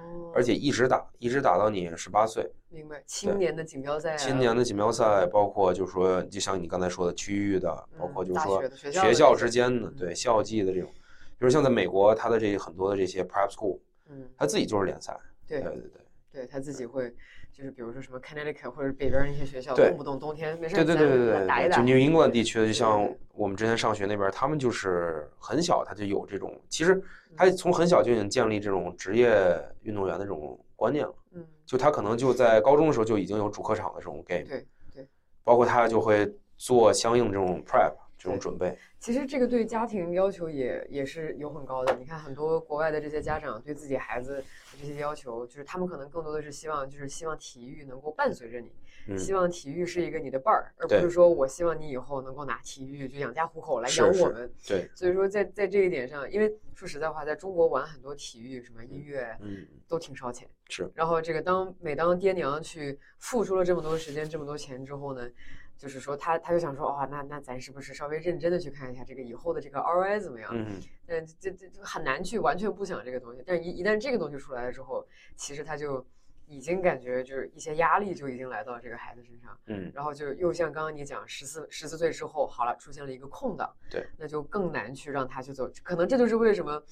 哦，而且一直打，一直打到你十八岁。明白青年的锦标赛啊，青年的锦标赛，包括就是说，就像你刚才说的区域的，包括嗯就是说学校之间的，嗯对校际的这种，比如像在美国，他的这很多的这些 prep school，嗯，他自己就是联赛，对对对对，对他自己会，就是比如说什么 Connecticut 或者北边那些学校，动不动冬天没事对对对对对对打一打就。New England 地区的，就像我们之前上学那边，他们就是很小他就有这种，其实他从很小就已经建立这种职业运动员的这种观念了。嗯，就他可能就在高中的时候就已经有主客场的这种 game，对对。包括他就会做相应这种 prep 这种准备。其实这个对家庭要求也也是有很高的。你看很多国外的这些家长对自己孩子的这些要求，就是他们可能更多的是希望，就是希望体育能够伴随着你，嗯，希望体育是一个你的伴儿，而不是说我希望你以后能够拿体育就养家糊口来养我们。对，所以说在在这一点上，因为说实在话，在中国玩很多体育，什么音乐嗯，都挺烧钱。是，然后这个当每当爹娘去付出了这么多时间、这么多钱之后呢，就是说他他就想说，哦，那那咱是不是稍微认真的去看一下这个以后的这个 ROI 怎么样？嗯，但这这这很难去完全不想这个东西，但是一一旦这个东西出来了之后，其实他就已经感觉就是一些压力就已经来到这个孩子身上，嗯，然后就又像刚刚你讲，十四十四岁之后，好了，出现了一个空档，对，那就更难去让他去走，可能这就是为什么。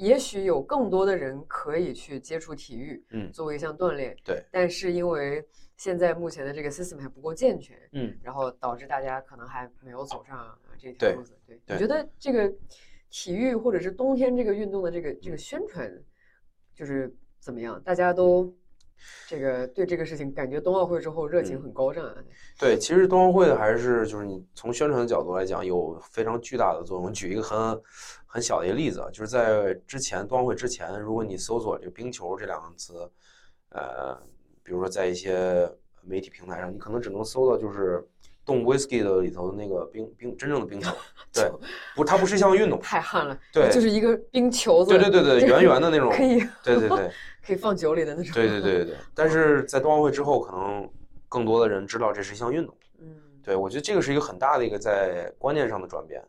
也许有更多的人可以去接触体育，嗯作为一项锻炼，对，但是因为现在目前的这个 system 还不够健全，嗯，然后导致大家可能还没有走上呃这条路子。对，对你觉得这个体育或者是冬天这个运动的这个这个宣传，就是怎么样？大家都这个对这个事情感觉冬奥会之后热情嗯很高涨啊。对，其实冬奥会还是就是你从宣传的角度来讲，有非常巨大的作用。举一个很很小的一个例子，啊，就是在之前冬奥会之前，如果你搜索这个冰球这两个词，呃，比如说在一些媒体平台上，你可能只能搜到就是冻 whisky 的里头的那个冰冰真正的冰球，<laughs> 对，不，它不是一项运动，太旱了，对就是一个冰球子，对对对对，圆圆的那种，可以对对对。<laughs> 可以放酒里的那种。对对对对对，<laughs> 但是在冬奥会之后，可能更多的人知道这是一项运动。嗯，对我觉得这个是一个很大的一个在观念上的转变。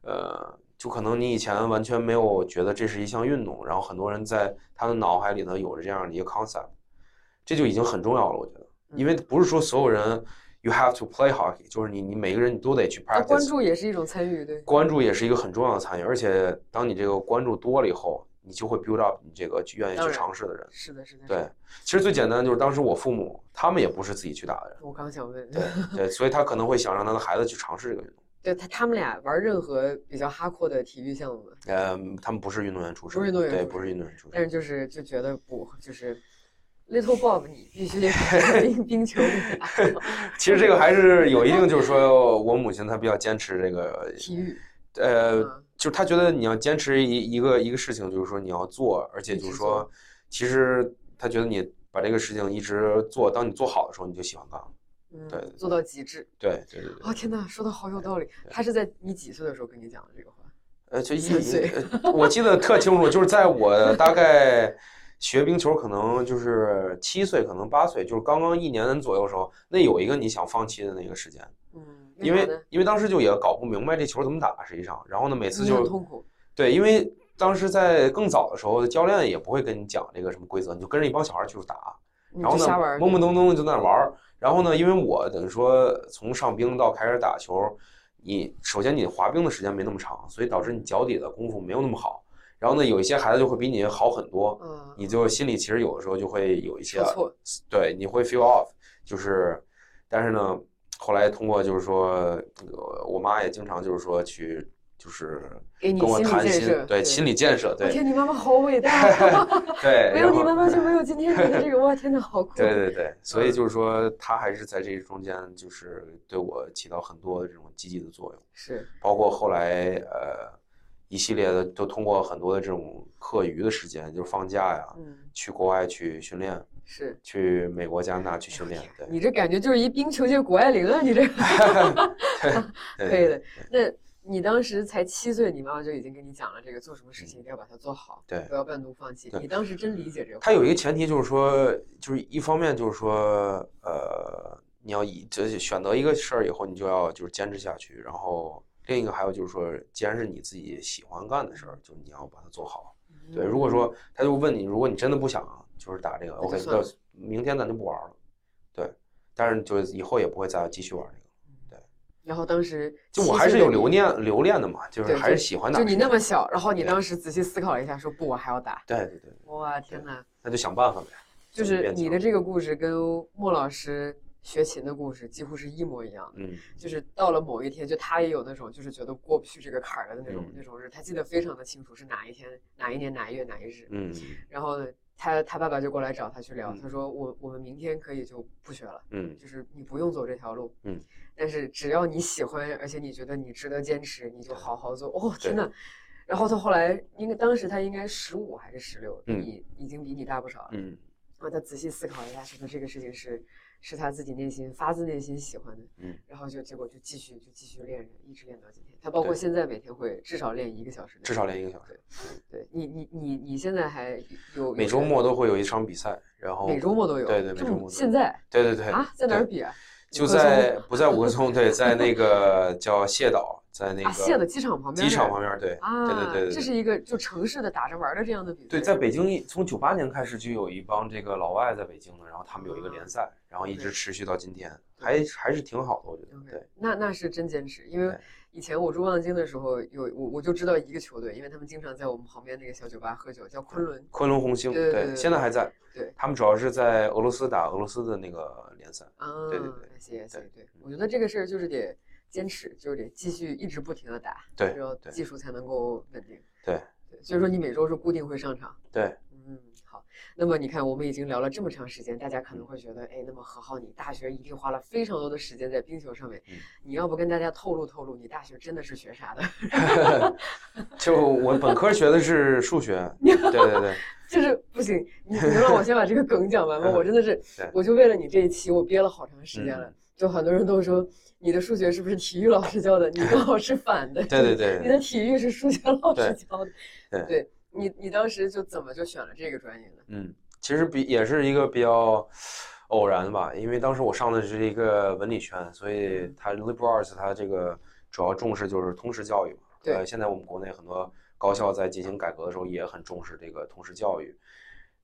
呃，就可能你以前完全没有觉得这是一项运动，然后很多人在他的脑海里头有着这样的一个 concept，这就已经很重要了。我觉得，因为不是说所有人 you have to play hockey，就是你你每个人你都得去 practice。关注也是一种参与，对。关注也是一个很重要的参与，而且当你这个关注多了以后，你就会 build up 你这个愿意去尝试的人。是的，是的。是对，，其实最简单就是当时我父母他们也不是自己去打的人，我刚想问，对对，所以他可能会想让他的孩子去尝试这个运动。对他他们俩玩任何比较哈阔的体育项目吗？呃，他们不是运动员出身，不是运动员对，不是运动员出身但是。就是就觉得不，就是 Little Bob，你必须得 <laughs> 冰冰球 <laughs> 其实这个还是有一定，就是说我母亲她比较坚持这个，<laughs> 体育，呃，嗯就是她觉得你要坚持一一个一个事情，就是说你要做，而且就是说，其实她觉得你把这个事情一直做，当你做好的时候，你就喜欢干了。嗯，对做到极致。对对对对。哦天哪，说的好有道理。他是在你几岁的时候跟你讲的这个话？呃，就一岁呃我记得特清楚，就是在我 <laughs> 大概学冰球，可能就是七岁，可能八岁，就是刚刚一年左右的时候，那有一个你想放弃的那个时间，嗯，因为因为当时就也搞不明白这球怎么打，实际上，然后呢，每次就痛苦。对，因为当时在更早的时候，教练也不会跟你讲这个什么规则，你就跟着一帮小孩去打，然后呢懵懵懂懂的就在那玩儿。然后呢，因为我等于说从上冰到开始打球，你首先你滑冰的时间没那么长，所以导致你脚底的功夫没有那么好。然后呢，有一些孩子就会比你好很多，嗯，你就心里其实有的时候就会有一些。对，你会 feel off，就是，但是呢，后来通过就是说，那个我妈也经常就是说去就是跟我谈心对心理建设，对我天，你妈妈好伟大！<laughs> <laughs> 对，没有你妈妈就没有今天你的这个，哇，天哪，好酷！对对对，所以嗯就是说，他还是在这中间，就是对我起到很多这种积极的作用，是，包括后来呃一系列的，都通过很多的这种课余的时间，就是放假呀，嗯，去国外去训练，是去美国、加拿大去训练，对，你这感觉就是一冰球界谷爱凌啊，你这 <laughs> 对可以的。那你当时才七岁，你妈妈就已经跟你讲了这个做什么事情一定要把它做好，对不要半途放弃。你当时真理解这个话？它有一个前提就是说，就是一方面就是说，呃，你要以这选择一个事儿以后，你就要就是坚持下去，然后另一个还有就是说，既然是你自己喜欢干的事儿，就你要把它做好。对，如果说他就问你，如果你真的不想就是打这个，OK，那明天咱就不玩了。对，但是就是以后也不会再继续玩这个。然后当时就我还是有7岁的你，留念留恋的嘛，就是对还是喜欢打就你。那么小，然后你当时仔细思考了一下，说不，我还要打。对对对，哇，天哪！那就想办法呗。就是你的这个故事跟莫老师学琴的故事几乎是一模一样的。嗯，就是到了某一天，就他也有那种就是觉得过不去这个坎儿的那种、嗯那种日，他记得非常的清楚是哪一天、哪一年、哪一月、哪一日。嗯然后呢，他他爸爸就过来找他去聊，嗯。他说我我们明天可以就不学了，嗯。就是你不用走这条路，嗯，但是只要你喜欢，而且你觉得你值得坚持，你就好好做。哦，对。天呐！然后他后来应该当时他应该十五还是十六，比嗯你已经比你大不少了。嗯。然后他仔细思考一下，觉得这个事情是是他自己内心发自内心喜欢的，嗯，然后就结果就继续就继续练，一直练到今天。他包括现在每天会至少练一个小时，至少练一个小时。对你你你你现在还有每周末都会有一场比赛，然后每周末都有，对对，每周末现在对对对啊，在哪儿比啊？就在不在五棵松？对，在那个叫谢岛，在那啊，谢的个机场旁边，机场旁边，对啊，对对对对，这是一个就城市的打着玩的这样的比赛，对，在北京从九八年开始就有一帮这个老外在北京的，然后他们有一个联赛，然后一直持续到今天，还还是挺好的，我觉得。对，那那是真坚持，因为以前我住望京的时候，有我我就知道一个球队，因为他们经常在我们旁边那个小酒吧喝酒，叫昆仑。昆仑红星，对对对对现在还在。对他们主要是在俄罗斯打俄罗斯的那个联赛。啊，对对对谢谢谢对对，我觉得这个事儿就是得坚持，就是得继续一直不停的打，对然后技术才能够稳定。对对，所以说你每周是固定会上场。对，嗯，好。那么你看，我们已经聊了这么长时间，大家嗯可能会觉得，哎，那么何浩，你大学一定花了非常多的时间在冰球上面，嗯你要不跟大家透露透露，你大学真的是学啥的？<laughs> 就我本科学的是数学，<laughs> 对对对，<laughs> 就是不行，你你能让我先把这个梗讲完吗？我真的是，我就为了你这一期，我憋了好长时间了嗯。就很多人都说你的数学是不是体育老师教的？你跟我是反的。<laughs> 对对对你的体育是数学老师教的。对对你，你当时就怎么就选了这个专业呢？嗯，其实比也是一个比较偶然吧，因为当时我上的是一个文理圈，所以它 liberal arts 它这个主要重视就是通识教育嘛。对呃，现在我们国内很多高校在进行改革的时候也很重视这个通识教育，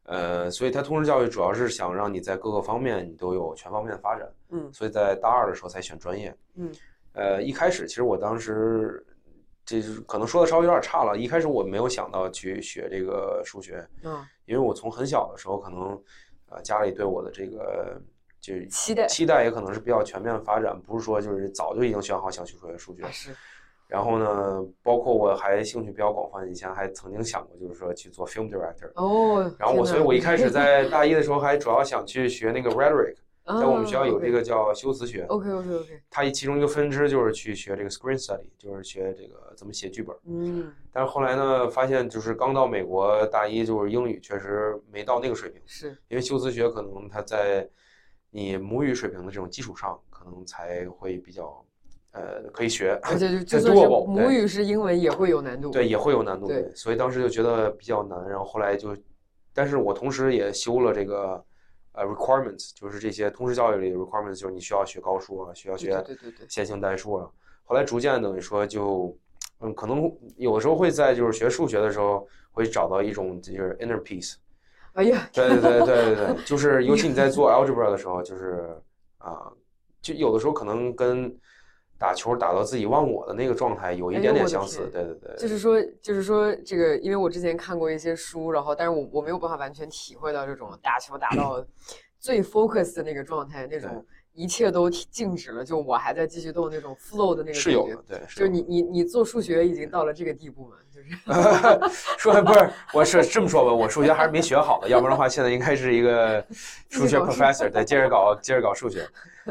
呃，所以它通识教育主要是想让你在各个方面你都有全方面的发展，嗯所以在大二的时候才选专业。嗯呃，一开始其实我当时这是可能说的稍微有点差了，一开始我没有想到去学这个数学，嗯，因为我从很小的时候可能，呃，家里对我的这个就期待期待也可能是比较全面发展，不是说就是早就已经选好想去学数学啊。是然后呢，包括我还兴趣比较广泛，以前还曾经想过就是说去做 film director。哦。然后我，所以我一开始在大一的时候还主要想去学那个 rhetoric，啊在我们学校有这个叫修辞学，OK OK OK，它其中一个分支就是去学这个 screen study，就是学这个怎么写剧本。嗯，但是后来呢，发现就是刚到美国大一，就是英语确实没到那个水平，是因为修辞学可能它在你母语水平的这种基础上，可能才会比较呃可以学，而且就就是 doable，母语是英文也会有难度。对，也会有难度，对对，所以当时就觉得比较难，然后后来就，但是我同时也修了这个呃 requirements，就是这些通识教育里的 requirements，就是你需要学高数啊，需要学对对对对，线性代数啊。后来逐渐等于说就，嗯，可能有的时候会在就是学数学的时候会找到一种就是 inner peace。<laughs> 哎呀，对对对对对对，<laughs> 就是尤其你在做 algebra 的时候，就是啊、就有的时候可能跟打球打到自己忘我的那个状态有一点点相似。天对对对，就是说，就是说，这个，因为我之前看过一些书，然后，但是我我没有办法完全体会到这种打球打到 <clears throat> 最 focus 的那个状态，那种一切都静止了，就我还在继续动那种 flow 的那个感觉。是有的，对，就是你你你做数学已经到了这个地步嘛？就是 <laughs> <laughs> <laughs> 说不是，我是这么说吧，我数学还是没学好的，要不然的话，现在应该是一个数学 professor，对，接着搞接着搞数学。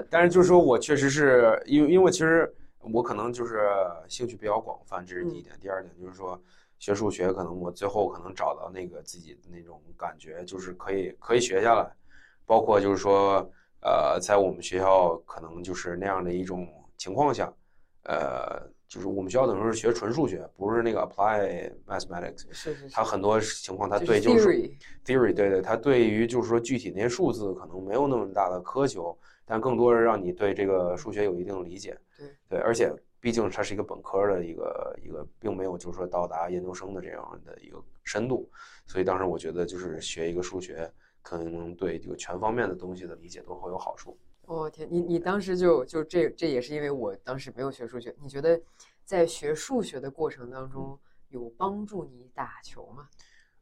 但是就是说我确实是因为因为其实我可能就是兴趣比较广泛，这是第一点。第二点就是说学数学，可能我最后可能找到那个自己的那种感觉，就是可以可以学下来，包括就是说呃，在我们学校可能就是那样的一种情况下，呃。就是我们学校等于是学纯数学，不是那个 apply mathematics。是是是，它很多情况，它对就是 theory，theory，对对，它对于就是说具体那些数字可能没有那么大的苛求，但更多是让你对这个数学有一定的理解。对对，而且毕竟它是一个本科的一个一个，并没有就是说到达研究生的这样的一个深度，所以当时我觉得就是学一个数学，可能对这个全方面的东西的理解都会有好处。我、天，你你当时就就这这也是因为我当时没有学数学，你觉得在学数学的过程当中有帮助你打球吗？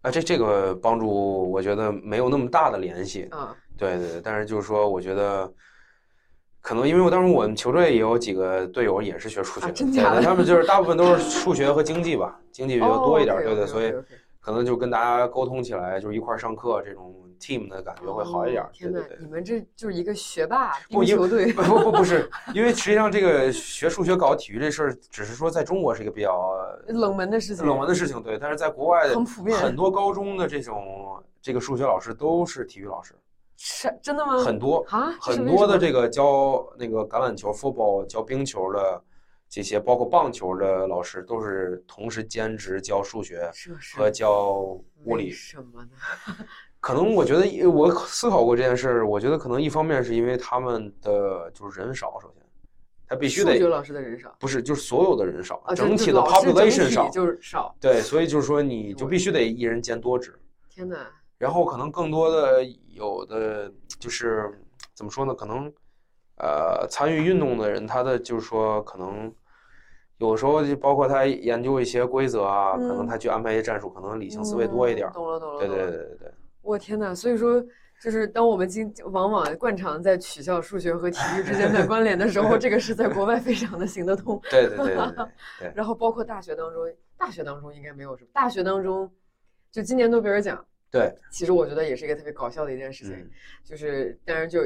啊，这这个帮助我觉得没有那么大的联系。啊，对对，对但是就是说，我觉得可能因为我当时我们球队也有几个队友也是学数学啊的，的他们就是大部分都是数学和经济吧，经济比较多一点，哦对对，所以可能就跟大家沟通起来，就是一块儿上课这种 team 的感觉会好一点哦。天呐对对，对你。们这就是一个学霸不球队不不不不是，因为实际上这个学数学搞体育这事儿，只是说在中国是一个比较冷门的事情，冷门的事情，对。但是在国外，很普遍很多高中的这种这个数学老师都是体育老师，是真的吗？很多啊，很多的这个教那个橄榄球、football 教冰球的这些，包括棒球的老师，都是同时兼职教数学和教物为理。什么呢？<laughs> 可能我觉得我思考过这件事儿，我觉得可能一方面是因为他们的就是人少，首先他必须得数学老师的人少不是就是所有的人少，整体的 population 少，就是少。对，所以就是说你就必须得一人兼多职，天呐，然后可能更多的有的就是怎么说呢？可能呃参与运动的人，他的就是说可能。有时候就包括他研究一些规则啊，可能嗯他去安排一些战术，可能理性思维多一点懂了懂了。对对对对对，我天呐，所以说。就是当我们经往往惯常在取笑数学和体育之间的关联的时候，<laughs> 这个是在国外非常的行得通。对对对对对 <laughs> 对。然后包括大学当中，大学当中应该没有什么。大学当中，就今年诺贝尔奖，对，其实我觉得也是一个特别搞笑的一件事情，嗯，就是当然就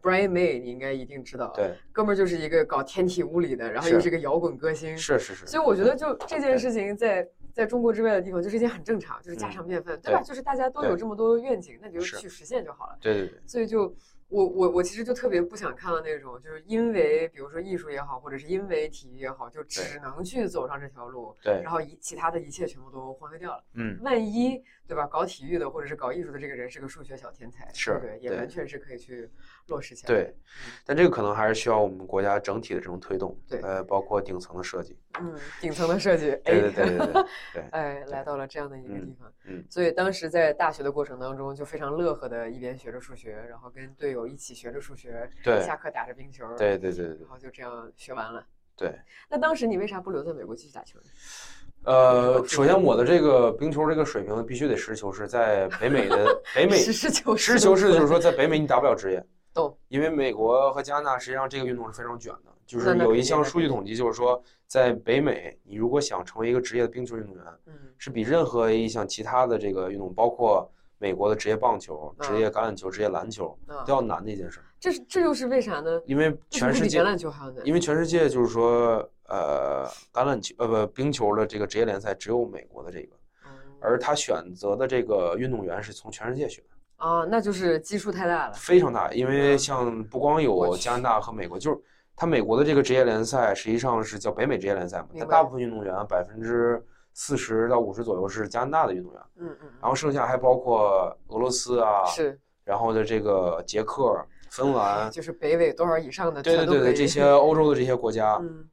Brian May 你应该一定知道，，对，哥们儿就是一个搞天体物理的，然后又是个摇滚歌星，是是是。所以我觉得就这件事情在在中国之外的地方就是一件很正常，就是家常便饭，对吧？就是大家都有这么多愿景，那你就去实现就好了。对对对，所以就我我我其实就特别不想看到那种，就是因为比如说艺术也好，或者是因为体育也好，就只能去走上这条路，对然，后一其他的一切全部都荒废掉了。嗯，万一对吧？搞体育的或者是搞艺术的这个人是个数学小天才，是对对？也完全是可以去落实起来。对，但这个可能还是需要我们国家整体的这种推动，对呃，包括顶层的设计。嗯，顶层的设计，对对哎，对对对对，<laughs> 哎，来到了这样的一个嗯地方。嗯所以当时在大学的过程当中，就非常乐呵的，一边学着数学，然后跟队友一起学着数学，对下课打着冰球，对对对对然后就这样学完了。对。那当时你为啥不留在美国继续打球呢？呃，首先我的这个冰球这个水平必须得实事求是，在北美的 <laughs> 北美实事求是，实事求是就是说，在北美你打不了职业，懂因为美国和加拿大实际上这个运动是非常卷的，就是有一项数据统计，就是说在北美，你如果想成为一个职业的冰球运动员，嗯，是比任何一项其他的这个运动，包括美国的职业棒球、嗯职业橄榄球、职业篮球啊都要难的一件事儿，这是这又是为啥呢？因为全世界么会比橄榄球还要难？因为全世界就是说，呃，橄榄球呃不冰球的这个职业联赛只有美国的这个，嗯而他选择的这个运动员是从全世界选，啊，那就是基数太大了。非常大。因为嗯像不光有加拿大和美国，就是他美国的这个职业联赛实际上是叫北美职业联赛嘛，他大部分运动员百分之四十到五十左右是加拿大的运动员，嗯嗯然后剩下还包括俄罗斯啊嗯，，是然后的这个捷克、芬兰，<laughs> 就是北纬多少以上的，对对对对，这些欧洲的这些国家，嗯，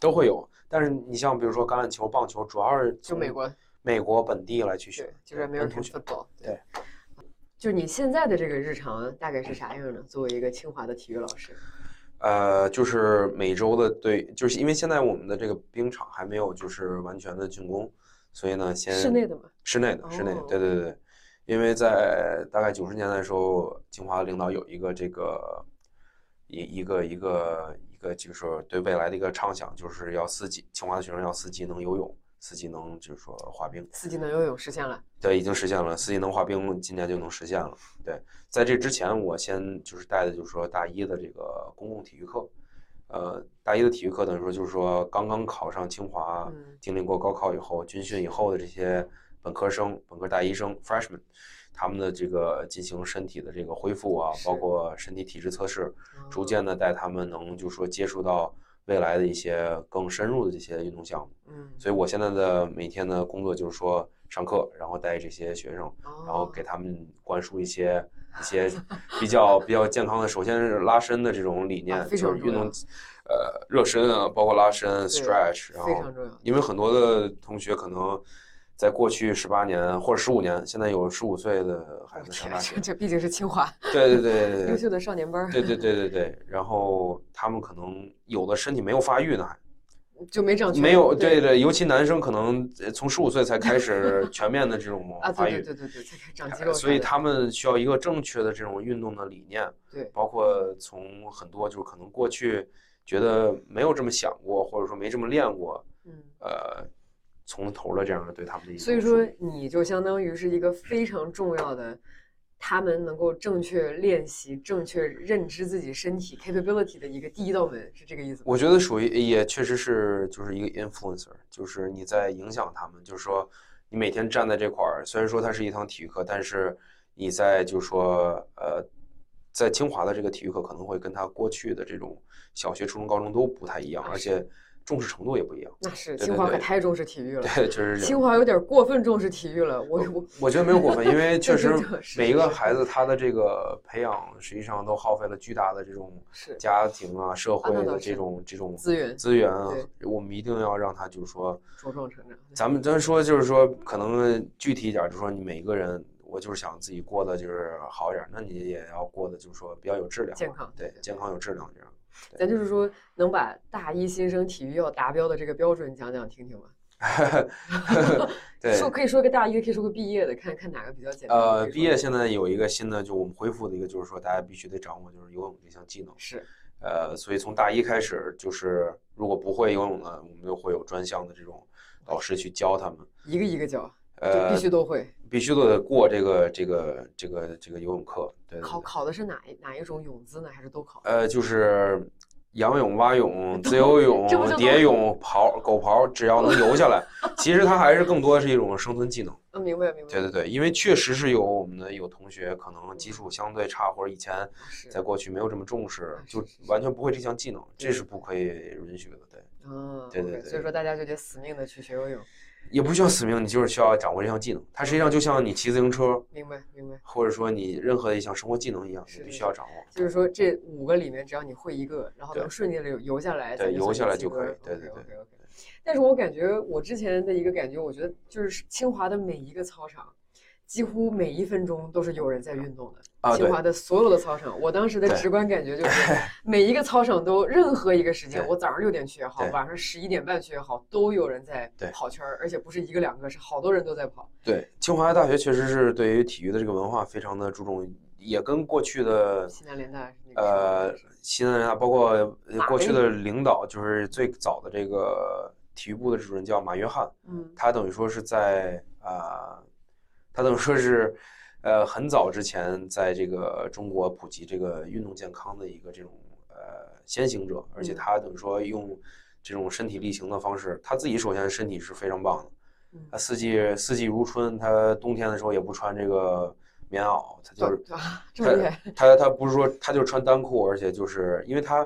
都会有。但是你像比如说橄榄球、棒球，主要是就美国美国本地来去对选，，就是对本土 American。football。对，就是你现在的这个日常大概是啥样呢？作为一个清华的体育老师，呃，就是每周的对，就是因为现在我们的这个冰场还没有就是完全的竣工，所以呢，先室内的嘛，室内的室内对对对对，因为在大概九十年代的时候，清华的领导有一个这个一一个一个一个就是说对未来的一个畅想，就是要四级，清华的学生要四级能游泳，四级能就是说滑冰。四级能游泳实现了。对，已经实现了，四级能滑冰，今年就能实现了。对，在这之前，我先就是带的就是说大一的这个公共体育课，呃，大一的体育课等于说就是说刚刚考上清华，嗯经历过高考以后军训以后的这些本科生、本科大一生 （freshman），他们的这个进行身体的这个恢复啊，包括身体体质测试，逐哦渐的带他们能就是说接触到未来的一些更深入的这些运动项目。嗯，所以我现在的每天的工作就是说上课，然后带这些学生，然后哦给他们灌输一些一些比较比较健康的，首先是拉伸的这种理念，就是运动，呃，热身啊，包括拉伸、stretch，然后。因为很多的同学可能在过去十八年或者十五年，现在有十五岁的孩子上大学这，毕竟是清华对对对对对 <laughs> 优秀的少年班儿。对对对对对，然后他们可能有的身体没有发育呢，还就没长全，没有对对对，尤其男生可能呃从十五岁才开始 <laughs> 全面的这种啊，发育，对对对对对，才开始长肌肉，所以他们需要一个正确的这种运动的理念，对包括从很多就是可能过去觉得没有这么想过，或者说没这么练过，嗯。呃，从头的这样的对他们的一种所以说，你就相当于是一个非常重要的，他们能够正确练习、正确认知自己身体 capability 的一个第一道门，是这个意思吗？我觉得属于也确实是就是一个 influencer，就是你在影响他们，就是说你每天站在这块儿，虽然说它是一堂体育课，但是你在就是说呃，在清华的这个体育课可能会跟他过去的这种小学、初中、高中都不太一样，啊而且重视程度也不一样。那是清华可太重视体育了，对，就是清华有点过分重视体育了。我我我觉得没有过分，因为确 <laughs> 实每一个孩子他的这个培养，实际上都耗费了巨大的这种是家庭啊、社会的这种这种资源资源啊，我们一定要让他就是说，茁壮成长。咱们咱说就是说，可能具体一点，就是说你每一个人，我就是想自己过得就是好一点，那你也要过得就是说比较有质量，健康对，健康有质量这样。咱就是说，能把大一新生体育要达标的这个标准讲讲听听吗？<laughs> 对，说可以说个大一的，可以说个毕业的，看看哪个比较简单。呃，毕业现在有一个新的，就我们恢复的一个，就是说大家必须得掌握就是游泳这项技能。是呃，所以从大一开始，就是如果不会游泳的，我们就会有专项的这种老师去教他们。一个一个教，就呃，必须都会。必须都得过这个这个这个这个游泳课。对对考对考的是哪一哪一种泳姿呢？还是都考？呃，就是仰泳、蛙泳、<laughs> 自由泳蝶泳、刨狗刨，只要能游下来，<laughs> 其实它还是更多的是一种生存技能。嗯，明白明白。对对对，因为确实是有我们的有同学可能基础相对差，或者以前在过去没有这么重视，就完全不会这项技能，这是不可以允许的。对，啊，对对对所以说大家就得死命的去学游泳。也不需要死命，你就是需要掌握这项技能。它实际上就像你骑自行车，明白明白。或者说你任何的一项生活技能一样，是你必须要掌握。就是说这五个里面，只要你会一个，然后能顺利的游游下来，对游下来就可以对对 OK。但是我感觉我之前的一个感觉，我觉得就是清华的每一个操场，几乎每一分钟都是有人在运动的。啊，对清华的所有的操场，我当时的直观感觉就是，<laughs> 每一个操场都任何一个时间，我早上六点去也好，晚上十一点半去也好，都有人在跑圈儿，而且不是一个两个，是好多人都在跑。对，清华大学确实是对于体育的这个文化非常的注重，也跟过去的西南联大呃西南联大，包括过去的领导，就是最早的这个体育部的主任叫马约翰，嗯他等于说是在啊、他等于说是呃很早之前在这个中国普及这个运动健康的一个这种呃先行者，而且嗯他等于说用这种身体力行的方式，他自己首先身体是非常棒的。嗯他四季四季如春，他冬天的时候也不穿这个棉袄，他就是啊，这么厉害，他他不是说他就穿单裤，而且就是因为他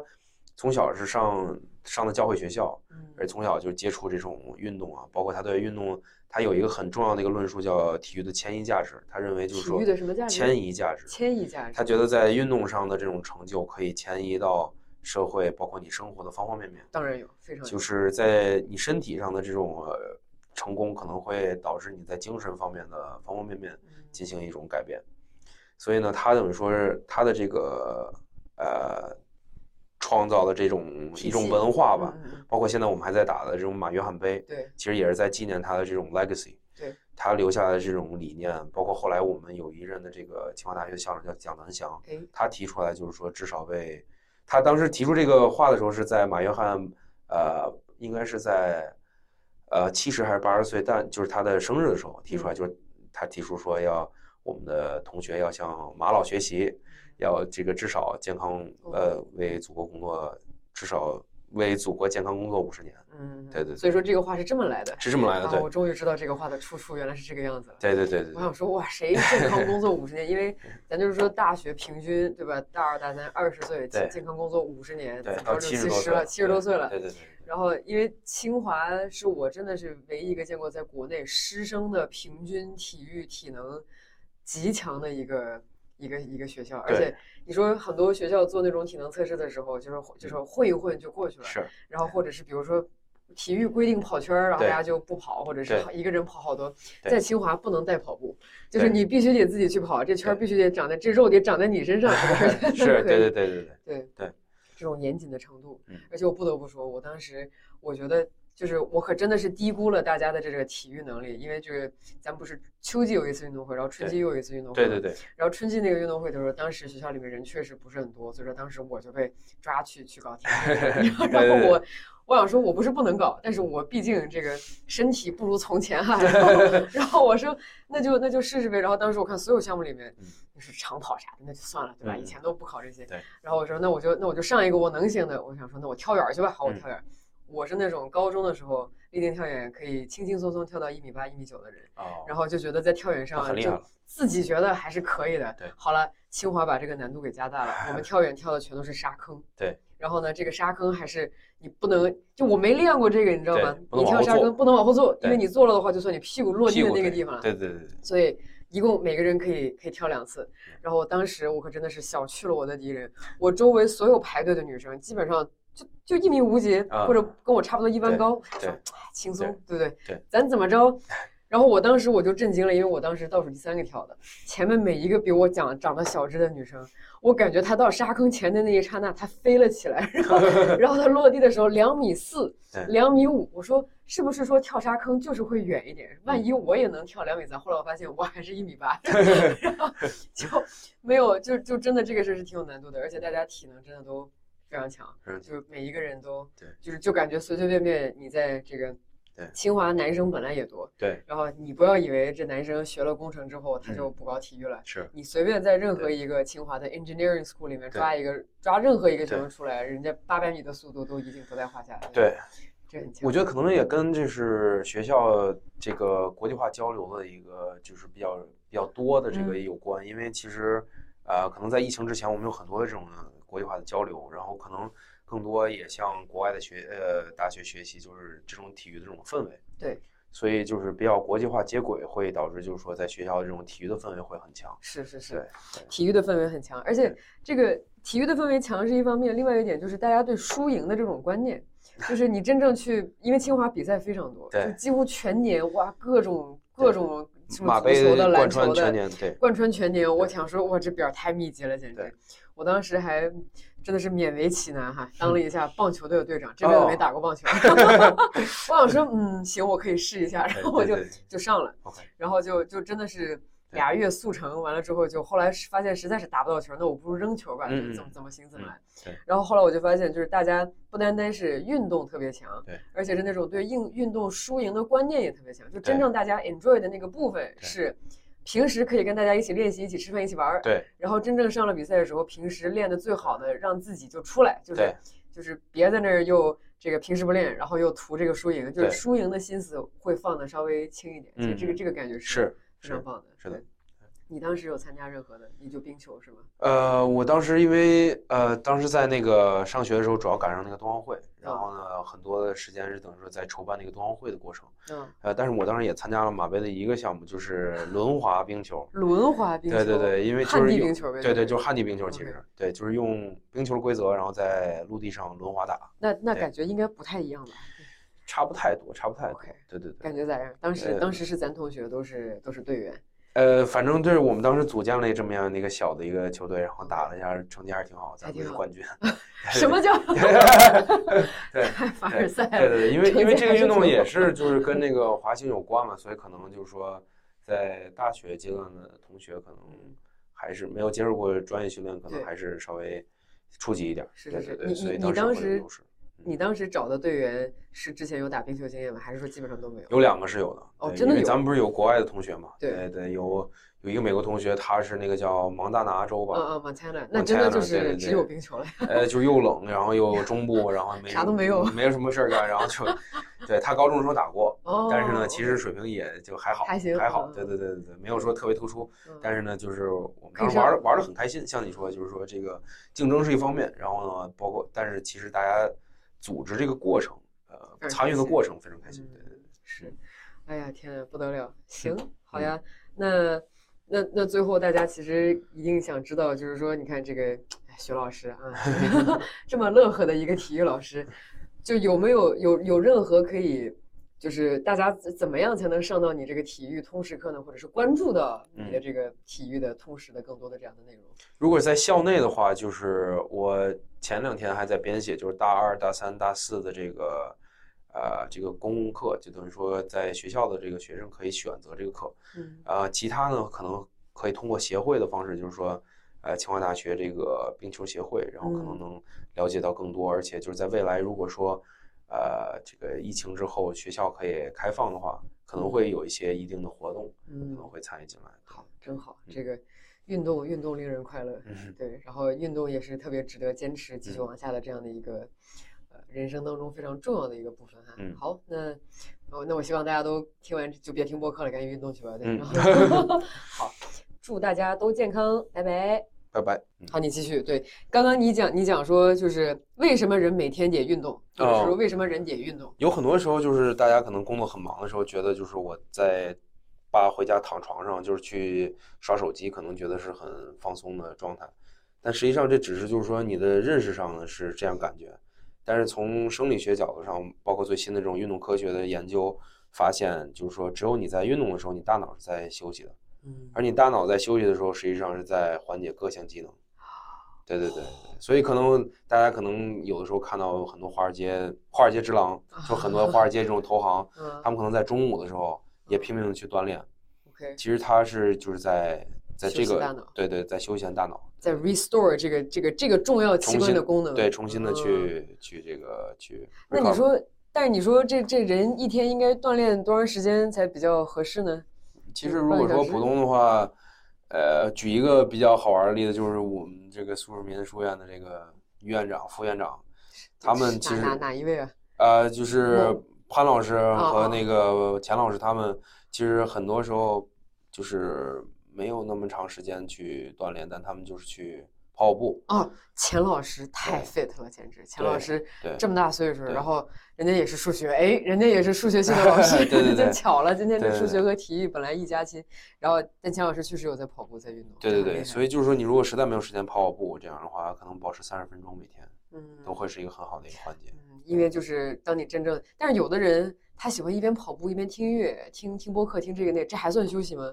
从小是上上的教会学校，嗯而从小就接触这种运动啊，包括他对运动，他有一个很重要的一个论述叫体育的迁移价值，他认为就是体说育的什么价值？迁移价值，迁移价值。他觉得在运动上的这种成就可以迁移到社会，包括你生活的方方面面。当然有，非常就是在你身体上的这种呃成功，可能会导致你在精神方面的方方面面嗯进行一种改变。所以呢，他等于说是他的这个呃创造的这种一种文化吧，包括现在我们还在打的这种马约翰杯，对。其实也是在纪念他的这种 legacy。对，他留下的这种理念，包括后来我们有一任的这个清华大学校长叫蒋南翔，哎，他提出来就是说，至少为他当时提出这个话的时候，是在马约翰，呃，应该是在呃七十还是八十岁，但就是他的生日的时候提出来，就是他提出说要我们的同学要向马老学习，要这个至少健康，呃，为祖国工作，至少为祖国健康工作五十年，嗯，对对对所以说这个话是这么来的。是这么来的，我终于知道这个话的出处原来是这个样子了。对对对对对我想说，哇，谁健康工作五十年？因为 <laughs> 咱就是说，大学平均对吧？大二大三二十岁，健康工作五十年，对，怎么着到七十了，七十多岁了。对对对。然后，因为清华是我真的是唯一一个见过在国内师生的平均体育体能极强的一个一个一个学校，而且你说很多学校做那种体能测试的时候，就是就是混一混就过去了，是，然后或者是比如说体育规定跑圈儿，然后大家就不跑，或者是对。一个人跑好多。在清华不能带跑步，就是你必须得自己去跑，这圈儿必须得长在这肉得长在你身上 <laughs> <laughs> 是，对对对对对。对。对，这种严谨的程度嗯。而且我不得不说，我当时我觉得。就是我可真的是低估了大家的这个体育能力，因为就是咱不是秋季有一次运动会，然后春季又有一次运动会，对对对，然后春季那个运动会的时候，当时学校里面人确实不是很多，所以说当时我就被抓去去搞体育 <laughs> <laughs> 然后我我想说我不是不能搞，但是我毕竟这个身体不如从前哈，<laughs> 然后然后我说那就那就试试呗，然后当时我看所有项目里面就是长跑啥的那就算了，对吧？以前都不考这些，对，然后我说那我就那我就上一个我能行的，我想说那我跳远去吧，好我跳远。我是那种高中的时候立定跳远可以轻轻松松跳到一米八、一米九的人，哦，然后就觉得在跳远上就自己觉得还是可以的。对好了，清华把这个难度给加大了，<laughs> 我们跳远跳的全都是沙坑。<laughs> 对，然后呢，这个沙坑还是你不能，就我没练过这个，你知道吗你跳沙坑不能往后坐，因为你坐了的话，就算你屁股落地的那个地方了。对对对对，所以一共每个人可以可以跳两次。然后当时我可真的是小觑了我的敌人，我周围所有排队的女生基本上就就一米五几，啊或者跟我差不多一般高，我对说哎轻松，对不对？对，咱怎么着？<laughs> 然后我当时我就震惊了，因为我当时倒数第三个跳的，前面每一个比我长长得小只的女生，我感觉她到沙坑前的那一刹那，她飞了起来，然后 <laughs> 然后她落地的时候两米四，两米五，我说是不是说跳沙坑就是会远一点？万一我也能跳两米三？后来我发现我还是一米八，<laughs> 然后就没有，就就真的这个事是挺有难度的，而且大家体能真的都非常强，嗯就是每一个人都对就是就感觉随随便便你在这个对清华男生本来也多，对然后你不要以为这男生学了工程之后他就不搞体育了。是，你随便在任何一个清华的 engineering school 里面抓一个抓任何一个学生出来，人家八百米的速度都已经不在话下了。对，<laughs> 这很强。我觉得可能也跟就是学校这个国际化交流的一个就是比较比较多的这个嗯有关，因为其实呃可能在疫情之前我们有很多的这种国际化的交流，然后可能更多也向国外的学呃大学学习就是这种体育的这种氛围。对，所以就是比较国际化接轨，会导致就是说在学校的这种体育的氛围会很强。是是是对，体育的氛围很强，而且这个体育的氛围强是一方面，另外一点就是大家对输赢的这种观念，就是你真正去，因为清华比赛非常多，对就几乎全年哇各种各种什么足球的、篮贯球的，穿全年，对，贯穿全年。我想说，哇，这表太密集了，简直对！我当时还真的是勉为其难哈，当了一下棒球队的队长，这辈子没哦打过棒球。<laughs> 我想说，嗯，行，我可以试一下，然后我就就上了。然后就就真的是俩月速成，完了之后就后来发现实在是打不到球，那我不如扔球吧，怎么怎么行怎么来。对然后后来我就发现，就是大家不单单是运动特别强，对，而且是那种对运运动输赢的观念也特别强，就真正大家 enjoy 的那个部分对是。平时可以跟大家一起练习、一起吃饭、一起玩儿，对然后真正上了比赛的时候，平时练的最好的，让自己就出来，就是就是别在那儿又这个平时不练，然后又图这个输赢，就是输赢的心思会放的稍微轻一点。嗯这个嗯这个感觉是是非常棒的。是的对。你当时有参加任何的？你就冰球是吗？呃，我当时因为呃，当时在那个上学的时候，主要赶上那个冬奥会，然后呢，很多的时间是等于说在筹办那个冬奥会的过程。嗯，呃，但是我当时也参加了马杯的一个项目，就是轮滑冰球。轮滑冰球。对对对，因为就是用地冰球呗。对对，就就是旱地冰球，其实对，就是用冰球规则，然后在陆地上轮滑打，那那感觉应该不太一样吧？差不太多，差不太多 OK。对对对。感觉咋样？当时呃当时是咱同学都是都是队员。呃，反正就是我们当时组建了这么样的一个小的一个球队，然后打了一下，成绩还是挺好，咱们是冠军。<laughs> 什么叫对 <laughs> 凡尔赛？对对对，因为因为这个运动也是是就是跟 <laughs> 那个滑行有关嘛，所以可能就是说，在大学阶段的同学可能还是没有接受过专业训练，可能还是稍微初级一点。是对对对，是是你你所以当你当时你当时找的队员是之前有打冰球经验吗？还是说基本上都没有？有两个是有的。哦真的有因为咱们不是有国外的同学嘛？对对对，有有一个美国同学，他是那个叫蒙大拿州吧，嗯嗯，Montana，那真的就是只有冰球了。呃，就是又冷，然后又中部，然后 <laughs> 没啥都没有没有什么事儿干，然后就，对他高中的时候打过，哦，但是呢，其实水平也就还好，还行还好，嗯对对对对对，没有说特别突出，嗯但是呢，就是我们当时玩儿玩的很开心，像你说，就是说这个竞争是一方面，然后呢，包括但是其实大家组织这个过程，呃，参与的过程非常开心，嗯对对对，是，哎呀天啊，不得了！<laughs> 行，好嗯呀，那那那最后大家其实一定想知道，就是说，你看这个哎徐老师啊，<laughs> 这么乐呵的一个体育老师，就有没有有有任何可以就是大家怎怎么样才能上到你这个体育通识课呢？或者是关注到你的这个体育的通识的更多的这样的内容？如果在校内的话，就是我前两天还在编写，就是大二、大三、大四的这个呃这个公共课，就等于说在学校的这个学生可以选择这个课。嗯呃，其他呢可能可以通过协会的方式，就是说，呃，清华大学这个冰球协会，然后可能嗯能了解到更多，而且就是在未来，如果说，呃，这个疫情之后学校可以开放的话，可能会有一些一定的活动，可嗯能，会参与进来。好，真好，这个运动运动令人快乐。嗯，对，然后运动也是特别值得坚持继续往下的这样的一个呃人生当中非常重要的一个部分哈。嗯好，那哦那我希望大家都听完就别听播客了，赶紧运动去吧。对，嗯然后 <laughs> 好，祝大家都健康，拜拜。拜拜。嗯好，你继续。对，刚刚你讲你讲说就是为什么人每天得运动，或者是说哦为什么人得运动？有很多时候就是大家可能工作很忙的时候，觉得就是我在爸回家躺床上就是去刷手机，可能觉得是很放松的状态，但实际上这只是就是说你的认识上呢是这样感觉，但是从生理学角度上，包括最新的这种运动科学的研究发现，就是说只有你在运动的时候，你大脑是在休息的，嗯而你大脑在休息的时候，实际上是在缓解各项机能。对对对，所以可能大家可能有的时候看到很多华尔街华尔街之狼，就很多华尔街这种投行，<laughs> 嗯他们可能在中午的时候也拼命的去锻炼，，OK，其实他是就是在在这个对对在休闲大脑，在 restore 这个这个这个重要器官的功能。对重新的嗯去去这个去。那你说，但是你说这这人一天应该锻炼多长时间才比较合适呢？其实如果说普通的话，呃，举一个比较好玩的例子，就是我们这个苏世民书院的这个院长、副院长，他们其实哪哪哪一位啊？呃，就是嗯潘老师哦和那个钱老师，他们其实很多时候就是没有那么长时间去锻炼，但他们就是去跑跑步。哦，钱老师太 fit 了，简直！钱老师对这么大岁数，然后人家也是数学，哎，人家也是数学系的老师，<laughs> 对对对就巧了，今天这数学和体育本来一家亲，然后但钱老师确实有在跑步，在运动，对对对，所以以就是说，你如果实在没有时间跑跑步，这样的话，可能保持三十分钟每天，嗯，都会是一个很好的一个环节。嗯，因为就是当你真正，但是有的人他喜欢一边跑步一边听音乐，听听播客，听这个那，这还算休息吗？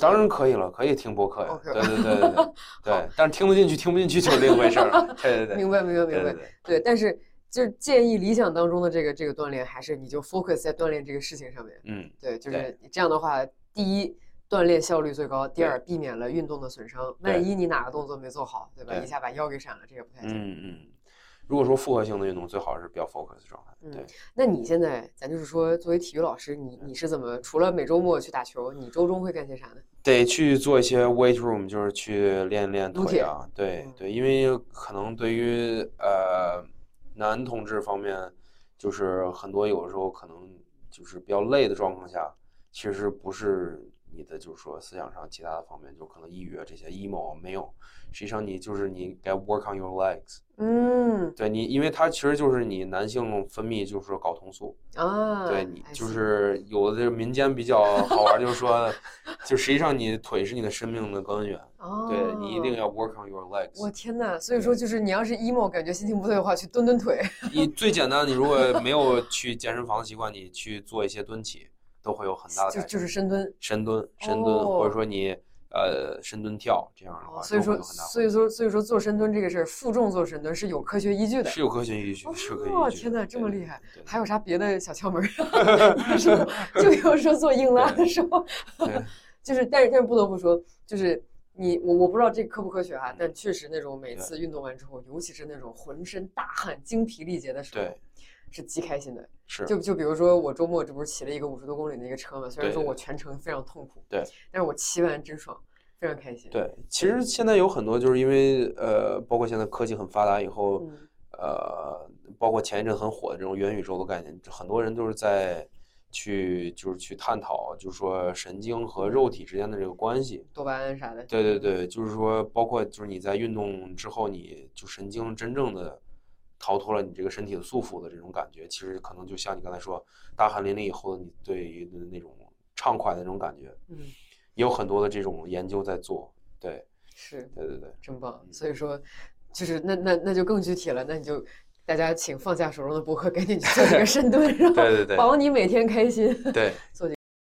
当然可以了，可以听播客呀。对对对对 <laughs> 对对，但是听得进去听不进去就是另一回事儿。对对对，明白明白明白对但是就是建议理想当中的这个这个锻炼，还是你就 focus 在锻炼这个事情上面。嗯，对，就是这样的话，第一锻炼效率最高，第二避免了运动的损伤。万一你哪个动作没做好，对吧？对一下把腰给闪了，这个不太行。嗯嗯，如果说复合性的运动，最好是比较 focus 状态。嗯对，那你现在，咱就是说，作为体育老师，你你是怎么除了每周末去打球，你周中会干些啥呢？得去做一些 weight room，就是去练练腿啊。对嗯对，因为可能对于呃男同志方面，就是很多有的时候可能就是比较累的状况下，其实不是你的就是说思想上其他的方面，就可能抑郁啊这些 emo 啊没有，实际上你就是你该 work on your legs。嗯对你，因为它其实就是你男性分泌就是说睾酮素，啊，对你就是有的这个民间比较好玩，就是说，就实际上你腿是你的生命的根源，哦，对你一定要 work on your legs。我天呐，所以说就是你要是 emo，感觉心情不对的话，去蹲蹲腿。你最简单，你如果没有去健身房的习惯，你去做一些蹲起，都会有很大的。就就是深蹲。深蹲、深蹲，哦或者说你呃深蹲跳这样的话，哦所以说，所以说，所以说做深蹲这个事儿，负重做深蹲是有科学依据的。是有科学依据，的。天呐，这么厉害！还有啥别的小窍门 <laughs> <laughs> 就比如说做硬拉的时候，<laughs> 就是，但是但是不得不说，就是你我我不知道这科不科学哈，嗯但确实那种每次运动完之后，尤其是那种浑身大汗、精疲力竭的时候对，是极开心的。是就就比如说我周末这不是骑了一个五十多公里的一个车嘛，虽然说我全程非常痛苦，对，但是我骑完真爽，非常开心。，对，其实现在有很多就是因为呃，包括现在科技很发达以后，嗯呃，包括前一阵很火的这种元宇宙的概念，很多人都是在去就是去探讨，就是说神经和肉体之间的这个关系。多巴胺啥的。对对对，就是说，包括就是你在运动之后，你就神经真正的逃脱了你这个身体的束缚的这种感觉，其实可能就像你刚才说，大汗淋漓以后的，你对于的那种畅快的那种感觉，嗯，也有很多的这种研究在做。对是对对对。真棒。嗯所以说，就是那那那就更具体了，那你就大家请放下手中的博客，赶紧去做这个 <laughs> 深蹲，然后对对对保你每天开心。对对对保你每天开心。对。做